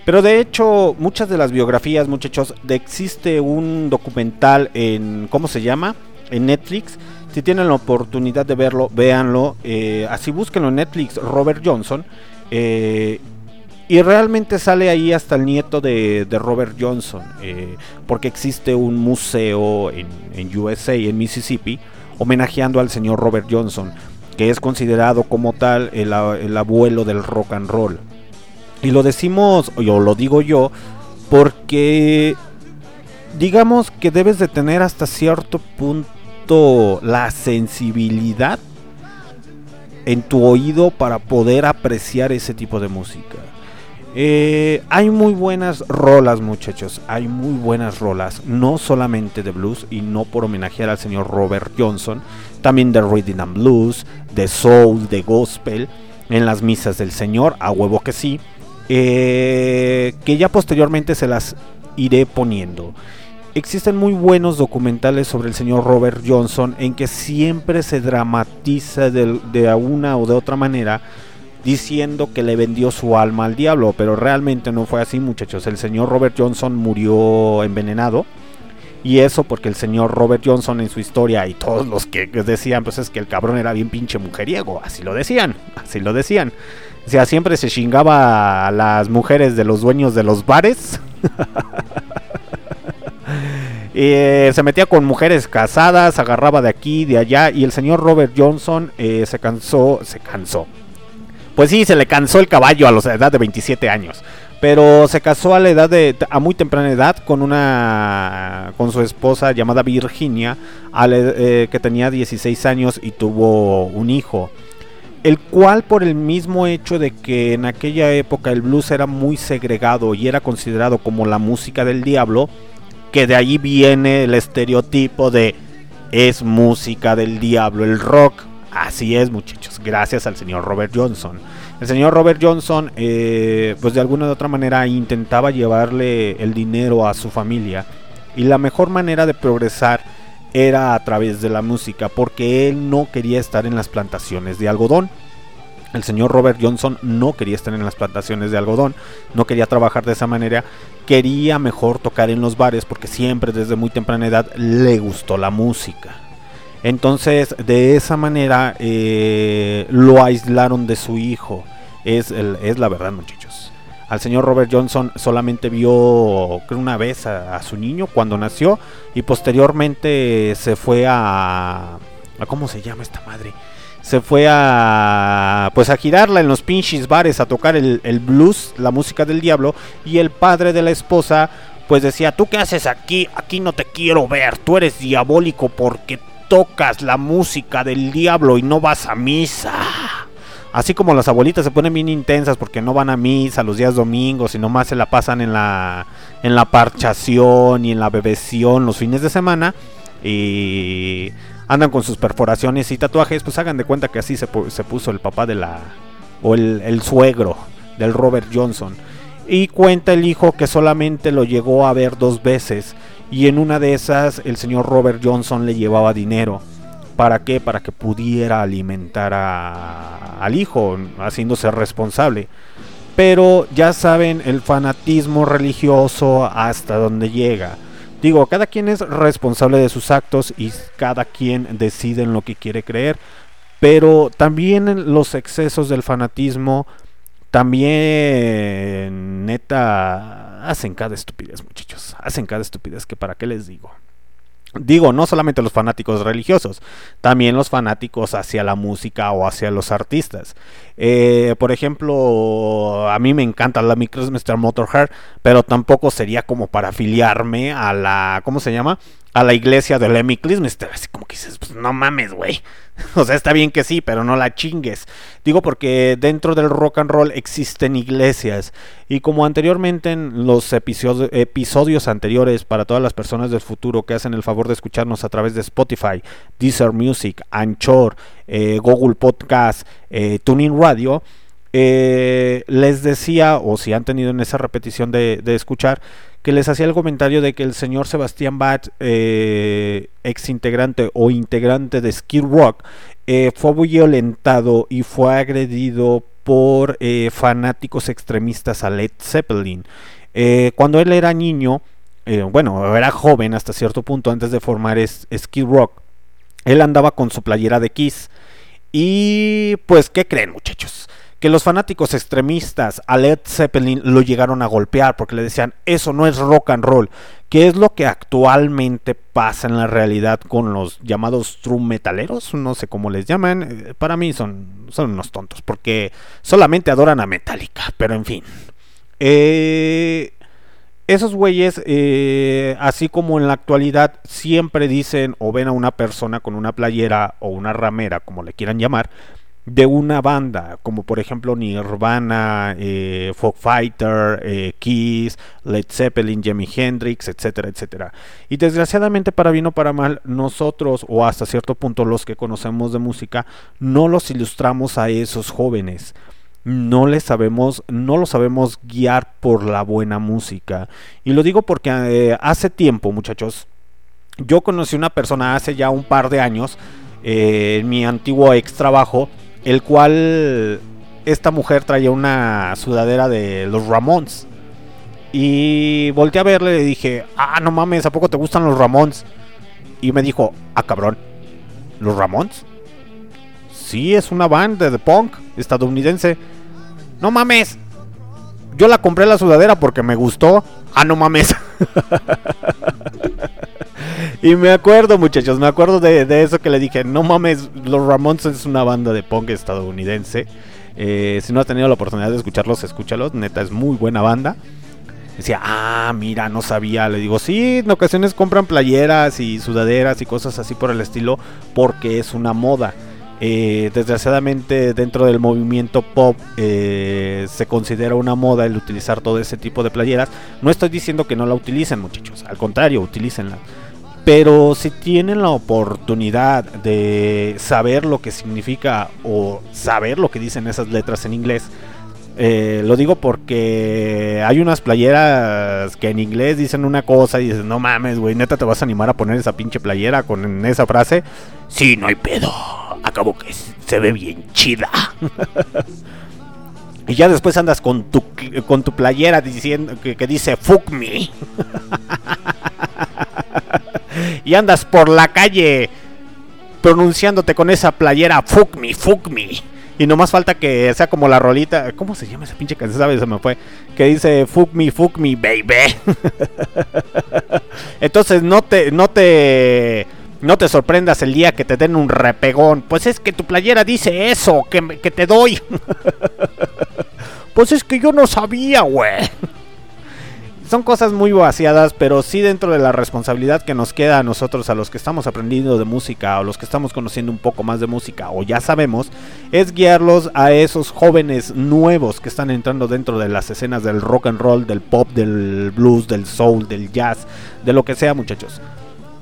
Pero de hecho, muchas de las biografías, muchachos, existe un documental en, ¿cómo se llama? En Netflix. Si tienen la oportunidad de verlo, véanlo. eh, así búsquenlo en Netflix, Robert Johnson. eh, y realmente sale ahí hasta el nieto de, Robert Johnson, eh, porque existe un museo en, USA, en Mississippi, homenajeando al señor Robert Johnson, que es considerado como tal el, el abuelo del rock and roll. Y lo decimos, o lo digo yo, porque digamos que debes de tener hasta cierto punto la sensibilidad en tu oído para poder apreciar ese tipo de música. Eh, hay muy buenas rolas, muchachos. Hay muy buenas rolas. No solamente de blues y no por homenajear al señor Robert Johnson. También de rhythm and blues, de soul, de gospel. En las misas del Señor, a huevo que sí. eh, que ya posteriormente se las iré poniendo. Existen muy buenos documentales sobre el señor Robert Johnson en que siempre se dramatiza de, de una o de otra manera diciendo que le vendió su alma al diablo, pero realmente no fue así muchachos. El señor Robert Johnson murió envenenado. Y eso porque el señor Robert Johnson en su historia y todos los que decían, pues es que el cabrón era bien pinche mujeriego. Así lo decían, así lo decían. O sea, siempre se chingaba a las mujeres de los dueños de los bares. Eh, se metía con mujeres casadas, agarraba de aquí, de allá. Y el señor Robert Johnson eh, se cansó, se cansó. Pues sí, se le cansó el caballo a la edad de 27 años. Pero se casó a la edad de a muy temprana edad con una con su esposa llamada Virginia, eh, que tenía 16 años y tuvo un hijo. El cual por el mismo hecho de que en aquella época el blues era muy segregado y era considerado como la música del diablo, que de ahí viene el estereotipo de es música del diablo el rock. Así es, muchachos, gracias al señor Robert Johnson. El señor Robert Johnson, eh, pues de alguna u otra manera intentaba llevarle el dinero a su familia. Y la mejor manera de progresar era a través de la música, porque él no quería estar en las plantaciones de algodón. El señor Robert Johnson no quería estar en las plantaciones de algodón, no quería trabajar de esa manera, quería mejor tocar en los bares porque siempre desde muy temprana edad le gustó la música. Entonces, de esa manera eh, lo aislaron de su hijo. Es, es la verdad, muchachos. Al señor Robert Johnson solamente vio creo una vez a, a su niño cuando nació y posteriormente se fue a, a ¿cómo se llama esta madre? Se fue a pues a girarla en los pinches bares a tocar el, el blues, la música del diablo y el padre de la esposa pues decía, "¿Tú qué haces aquí? Aquí no te quiero ver. Tú eres diabólico porque tocas la música del diablo y no vas a misa." Así como las abuelitas se ponen bien intensas porque no van a misa los días domingos y nomás se la pasan en la, en la parchación y en la bebeción los fines de semana y andan con sus perforaciones y tatuajes, pues hagan de cuenta que así se, se puso el papá de la... o el, el suegro del Robert Johnson. Y cuenta el hijo que solamente lo llegó a ver dos veces y en una de esas el señor Robert Johnson le llevaba dinero. ¿Para qué? Para que pudiera alimentar a- al hijo, haciéndose responsable. Pero ya saben el fanatismo religioso hasta donde llega. Digo, cada quien es responsable de sus actos y cada quien decide en lo que quiere creer. Pero también los excesos del fanatismo, también neta, hacen cada estupidez, muchachos. Hacen cada estupidez que para qué les digo. Digo, no solamente los fanáticos religiosos, también los fanáticos hacia la música o hacia los artistas. Eh, por ejemplo, a mí me encanta la Mr. Motorhead, pero tampoco sería como para afiliarme a la, ¿cómo se llama? A la iglesia de Lemmy Kilmister. Así como que dices, pues no mames, güey. O sea, está bien que sí, pero no la chingues. Digo porque dentro del rock and roll existen iglesias. Y como anteriormente en los episodios, episodios anteriores, para todas las personas del futuro que hacen el favor de escucharnos a través de Spotify, Deezer Music, Anchor, eh, Google Podcast, eh, Tuning Radio, eh, les decía, o si han tenido en esa repetición de, de escuchar, que les hacía el comentario de que el señor Sebastián Bach, eh, ex integrante o integrante de Skid Rock, eh, fue violentado y fue agredido por eh, fanáticos extremistas a Led Zeppelin. Eh, cuando él era niño, eh, bueno, era joven hasta cierto punto antes de formar es- Skid Rock, él andaba con su playera de Kiss. Y pues, ¿qué creen muchachos? Que los fanáticos extremistas a Led Zeppelin lo llegaron a golpear porque le decían, eso no es rock and roll, que es lo que actualmente pasa en la realidad con los llamados true metaleros, no sé cómo les llaman, eh, para mí son, son unos tontos porque solamente adoran a Metallica, pero en fin. Eh, esos güeyes, eh, así como en la actualidad, siempre dicen o ven a una persona con una playera o una ramera, como le quieran llamar, de una banda, como por ejemplo Nirvana, eh, Fog Fighter, eh, Kiss, Led Zeppelin, Jimi Hendrix, etcétera, etcétera. Y desgraciadamente, para bien o para mal, nosotros, o hasta cierto punto los que conocemos de música, no los ilustramos a esos jóvenes no les sabemos, no lo sabemos guiar por la buena música. Y lo digo porque eh, hace tiempo, muchachos, yo conocí una persona hace ya un par de años, en mi antiguo ex trabajo, el cual esta mujer traía una sudadera de los Ramones. Y volteé a verle y dije, ah, no mames, ¿a poco te gustan los Ramones? Y me dijo, ah, cabrón, ¿los Ramones? Sí, es una banda de punk estadounidense. No mames. Yo la compré la sudadera porque me gustó. Ah, no mames. y me acuerdo, muchachos, me acuerdo de, de eso que le dije. No mames, los Ramones es una banda de punk estadounidense. Eh, si no has tenido la oportunidad de escucharlos, escúchalos. Neta, es muy buena banda. Decía, ah, mira, no sabía. Le digo, sí, en ocasiones compran playeras y sudaderas y cosas así por el estilo porque es una moda. Eh, desgraciadamente dentro del movimiento pop eh, se considera una moda el utilizar todo ese tipo de playeras. No estoy diciendo que no la utilicen muchachos, al contrario, utilícenla. Pero si tienen la oportunidad de saber lo que significa o saber lo que dicen esas letras en inglés, eh, lo digo porque hay unas playeras que en inglés dicen una cosa y dices, no mames, güey, neta te vas a animar a poner esa pinche playera con esa frase. Sí, no hay pedo. Acabo que se ve bien chida. y ya después andas con tu, con tu playera diciendo que, que dice fuck me. y andas por la calle pronunciándote con esa playera fuck me, fuck me. Y no más falta que sea como la rolita. ¿Cómo se llama esa pinche canción? ¿Sabes? Se me fue. Que dice fuck me, fuck me, baby. Entonces no te, no te, no te sorprendas el día que te den un repegón. Pues es que tu playera dice eso, que, que te doy. pues es que yo no sabía, güey. Son cosas muy vaciadas, pero sí dentro de la responsabilidad que nos queda a nosotros, a los que estamos aprendiendo de música, o los que estamos conociendo un poco más de música, o ya sabemos, es guiarlos a esos jóvenes nuevos que están entrando dentro de las escenas del rock and roll, del pop, del blues, del soul, del jazz, de lo que sea, muchachos.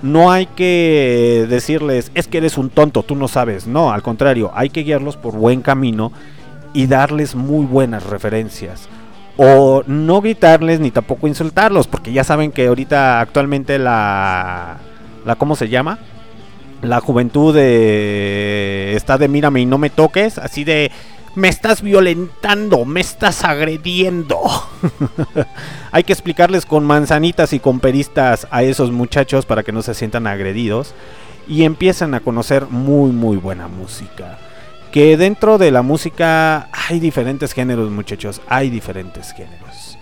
No hay que decirles, es que eres un tonto, tú no sabes. No, al contrario, hay que guiarlos por buen camino y darles muy buenas referencias. O no gritarles ni tampoco insultarlos, porque ya saben que ahorita actualmente la... la ¿Cómo se llama? La juventud de, está de mírame y no me toques, así de... Me estás violentando, me estás agrediendo. Hay que explicarles con manzanitas y con peristas a esos muchachos para que no se sientan agredidos y empiecen a conocer muy muy buena música. Que dentro de la música hay diferentes géneros, muchachos, hay diferentes géneros.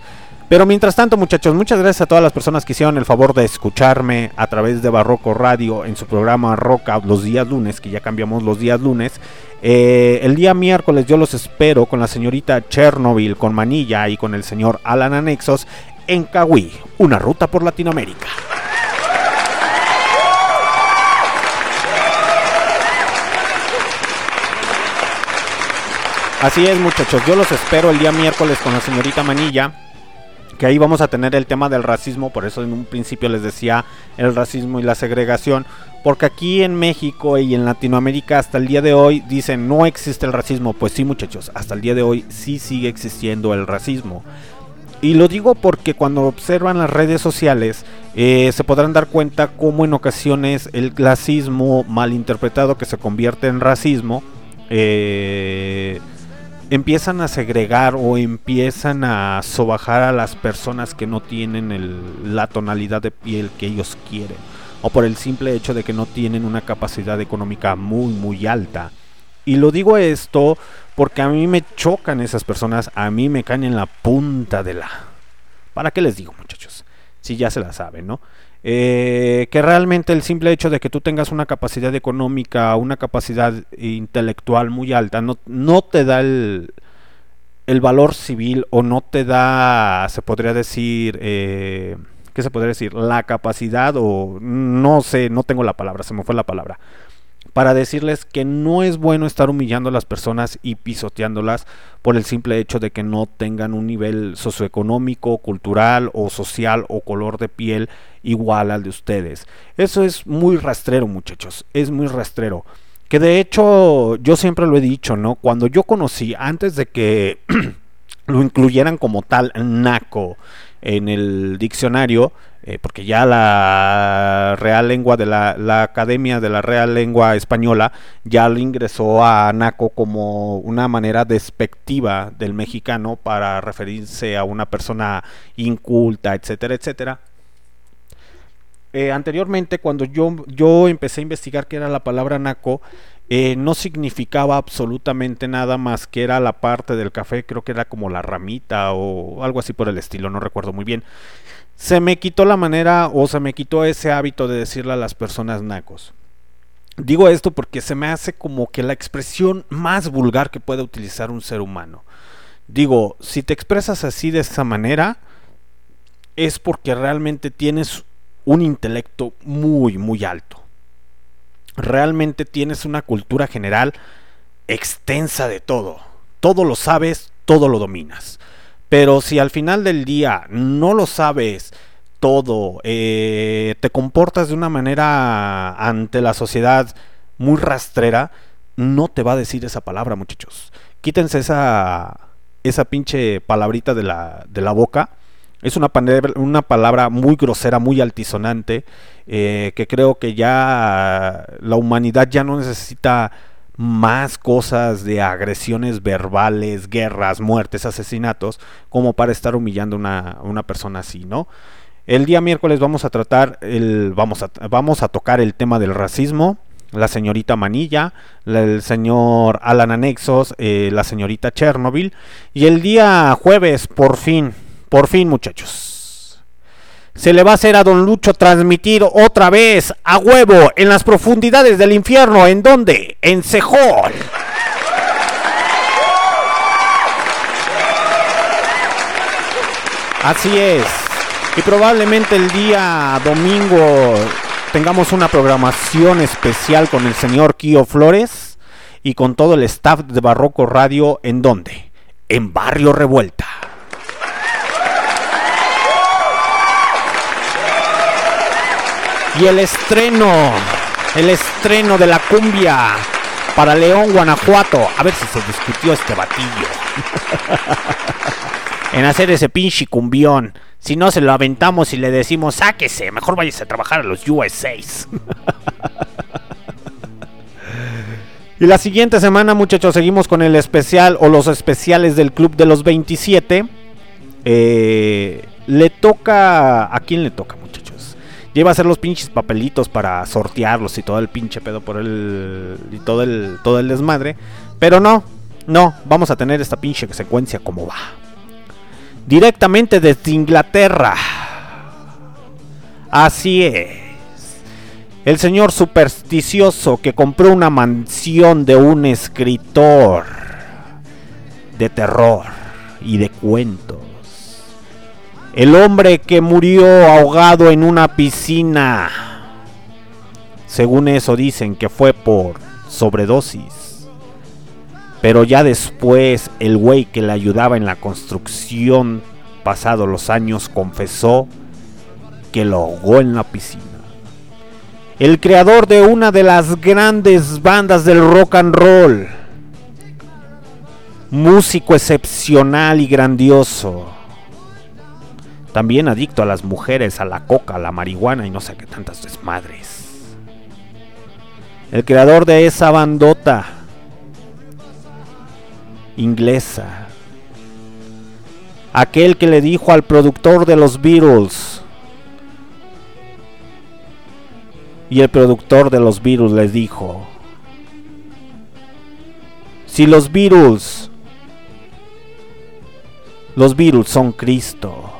Pero mientras tanto, muchachos, muchas gracias a todas las personas que hicieron el favor de escucharme a través de Barroco Radio en su programa Out los días lunes, que ya cambiamos los días lunes. Eh, el día miércoles yo los espero con la señorita Chernobyl, con Manilla y con el señor Alan Anexos en Cahuí, una ruta por Latinoamérica. Así es, muchachos. Yo los espero el día miércoles con la señorita Manilla. Que ahí vamos a tener el tema del racismo. Por eso en un principio les decía el racismo y la segregación. Porque aquí en México y en Latinoamérica hasta el día de hoy dicen no existe el racismo. Pues sí, muchachos. Hasta el día de hoy sí sigue existiendo el racismo. Y lo digo porque cuando observan las redes sociales eh, se podrán dar cuenta cómo en ocasiones el clasismo malinterpretado que se convierte en racismo eh, empiezan a segregar o empiezan a sobajar a las personas que no tienen el- la tonalidad de piel que ellos quieren. O por el simple hecho de que no tienen una capacidad económica muy, muy alta. Y lo digo esto porque a mí me chocan esas personas, a mí me caen en la punta de la... ¿Para qué les digo, muchachos? Si ya se la saben, ¿no? Eh, que realmente el simple hecho de que tú tengas una capacidad económica, una capacidad intelectual muy alta, no, no te da el, el valor civil o no te da, se podría decir, eh, ¿qué se podría decir? La capacidad o no sé, no tengo la palabra, se me fue la palabra para decirles que no es bueno estar humillando a las personas y pisoteándolas por el simple hecho de que no tengan un nivel socioeconómico, cultural o social o color de piel igual al de ustedes. Eso es muy rastrero, muchachos, es muy rastrero. Que de hecho yo siempre lo he dicho, ¿no? Cuando yo conocí, antes de que lo incluyeran como tal naco en el diccionario, eh, porque ya la Real Lengua de la, la Academia de la Real Lengua Española ya lo ingresó a naco como una manera despectiva del mexicano para referirse a una persona inculta, etcétera, etcétera. Eh, anteriormente, cuando yo, yo empecé a investigar qué era la palabra naco, eh, no significaba absolutamente nada más que era la parte del café, creo que era como la ramita o algo así por el estilo, no recuerdo muy bien. Se me quitó la manera o se me quitó ese hábito de decirle a las personas nacos. Digo esto porque se me hace como que la expresión más vulgar que puede utilizar un ser humano. Digo, si te expresas así de esa manera, es porque realmente tienes un intelecto muy, muy alto. Realmente tienes una cultura general extensa de todo. Todo lo sabes, todo lo dominas. Pero si al final del día no lo sabes todo, eh, te comportas de una manera ante la sociedad muy rastrera, no te va a decir esa palabra, muchachos. Quítense esa, esa pinche palabrita de la, de la boca. Es una, pane- una palabra muy grosera, muy altisonante, eh, que creo que ya la humanidad ya no necesita más cosas de agresiones verbales, guerras, muertes, asesinatos, como para estar humillando a una, una persona así, ¿no? El día miércoles vamos a tratar, el, vamos, a, vamos a tocar el tema del racismo, la señorita Manilla, la- el señor Alan Anexos, eh, la señorita Chernobyl, y el día jueves, por fin, por fin muchachos, se le va a hacer a Don Lucho transmitir otra vez a huevo en las profundidades del infierno. ¿En dónde? En Cejol. Así es. Y probablemente el día domingo tengamos una programación especial con el señor Kio Flores y con todo el staff de Barroco Radio. ¿En dónde? En Barrio Revuelta. Y el estreno, el estreno de la cumbia para León, Guanajuato. A ver si se discutió este batillo. en hacer ese pinche cumbión. Si no, se lo aventamos y le decimos, sáquese, mejor váyase a trabajar a los USAs. y la siguiente semana, muchachos, seguimos con el especial o los especiales del Club de los 27. Eh, le toca... ¿A quién le toca, muchachos? Lleva a hacer los pinches papelitos para sortearlos y todo el pinche pedo por el... y todo el, todo el desmadre. Pero no, no, vamos a tener esta pinche secuencia como va. directamente desde Inglaterra. Así es. El señor supersticioso que compró una mansión de un escritor de terror y de cuentos. El hombre que murió ahogado en una piscina. Según eso dicen que fue por sobredosis. Pero ya después el güey que le ayudaba en la construcción, pasado los años, confesó que lo ahogó en la piscina. El creador de una de las grandes bandas del rock and roll. Músico excepcional y grandioso. También adicto a las mujeres, a la coca, a la marihuana y no sé qué tantas desmadres. El creador de esa bandota inglesa. Aquel que le dijo al productor de los Beatles. Y el productor de los Beatles les dijo. Si los Beatles... Los Beatles son Cristo.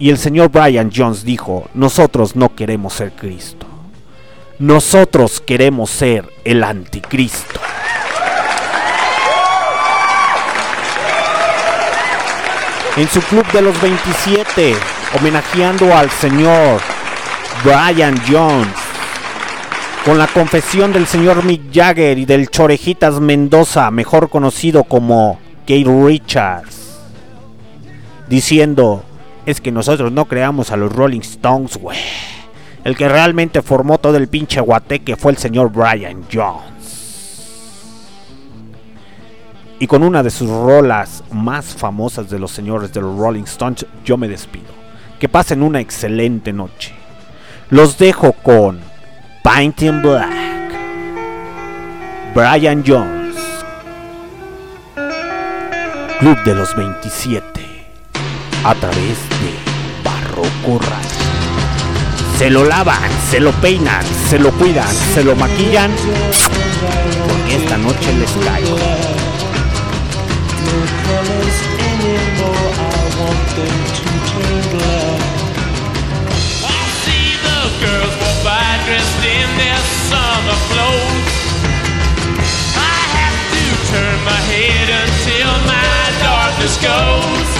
Y el señor Brian Jones dijo, nosotros no queremos ser Cristo. Nosotros queremos ser el anticristo. En su club de los 27, homenajeando al señor Brian Jones, con la confesión del señor Mick Jagger y del Chorejitas Mendoza, mejor conocido como Kate Richards, diciendo, es que nosotros no creamos a los Rolling Stones, güey. El que realmente formó todo el pinche guateque fue el señor Brian Jones. Y con una de sus rolas más famosas de los señores de los Rolling Stones, yo me despido. Que pasen una excelente noche. Los dejo con Paint in Black. Brian Jones. Club de los 27. A través de Barroco Radio. Se lo lavan, se lo peinan, se lo cuidan, se lo maquillan. Porque esta noche les caigo. girls by dressed in their summer clothes. I have to turn my head until my darkness goes.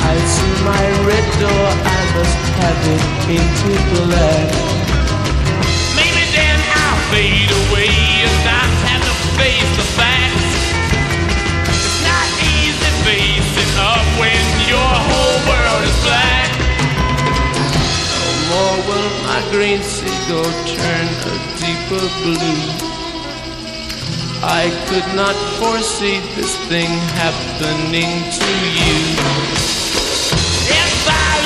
I see my red door, I must have it painted black. Maybe then I'll fade away and not have to face the facts. It's not easy facing up when your whole world is black. No more will my green seagull turn a deeper blue. I could not foresee this thing happening to you.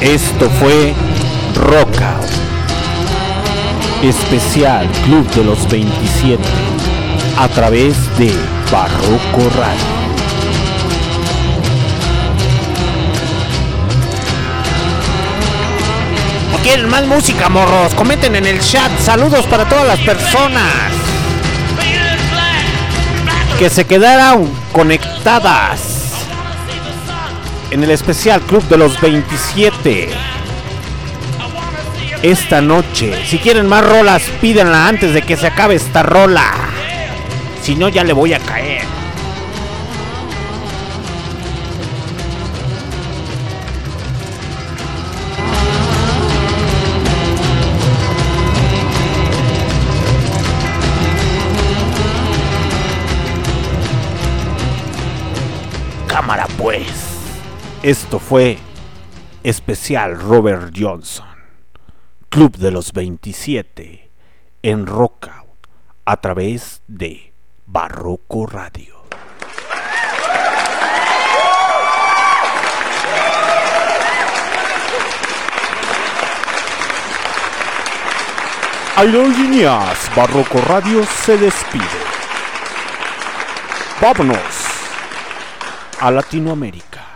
Esto fue Rockout. Especial Club de los 27. A través de Barroco Radio. ¿O quieren más música, morros? Comenten en el chat. Saludos para todas las personas que se quedaron conectadas en el especial Club de los 27. esta noche. Si quieren más rolas, pídanla antes de que se acabe esta rola. Si no, ya le voy a caer. Esto fue especial Robert Johnson. Club de los 27 en Rockout a través de Barroco Radio. Aerolíneas Barroco Radio se despide. Vámonos a Latinoamérica.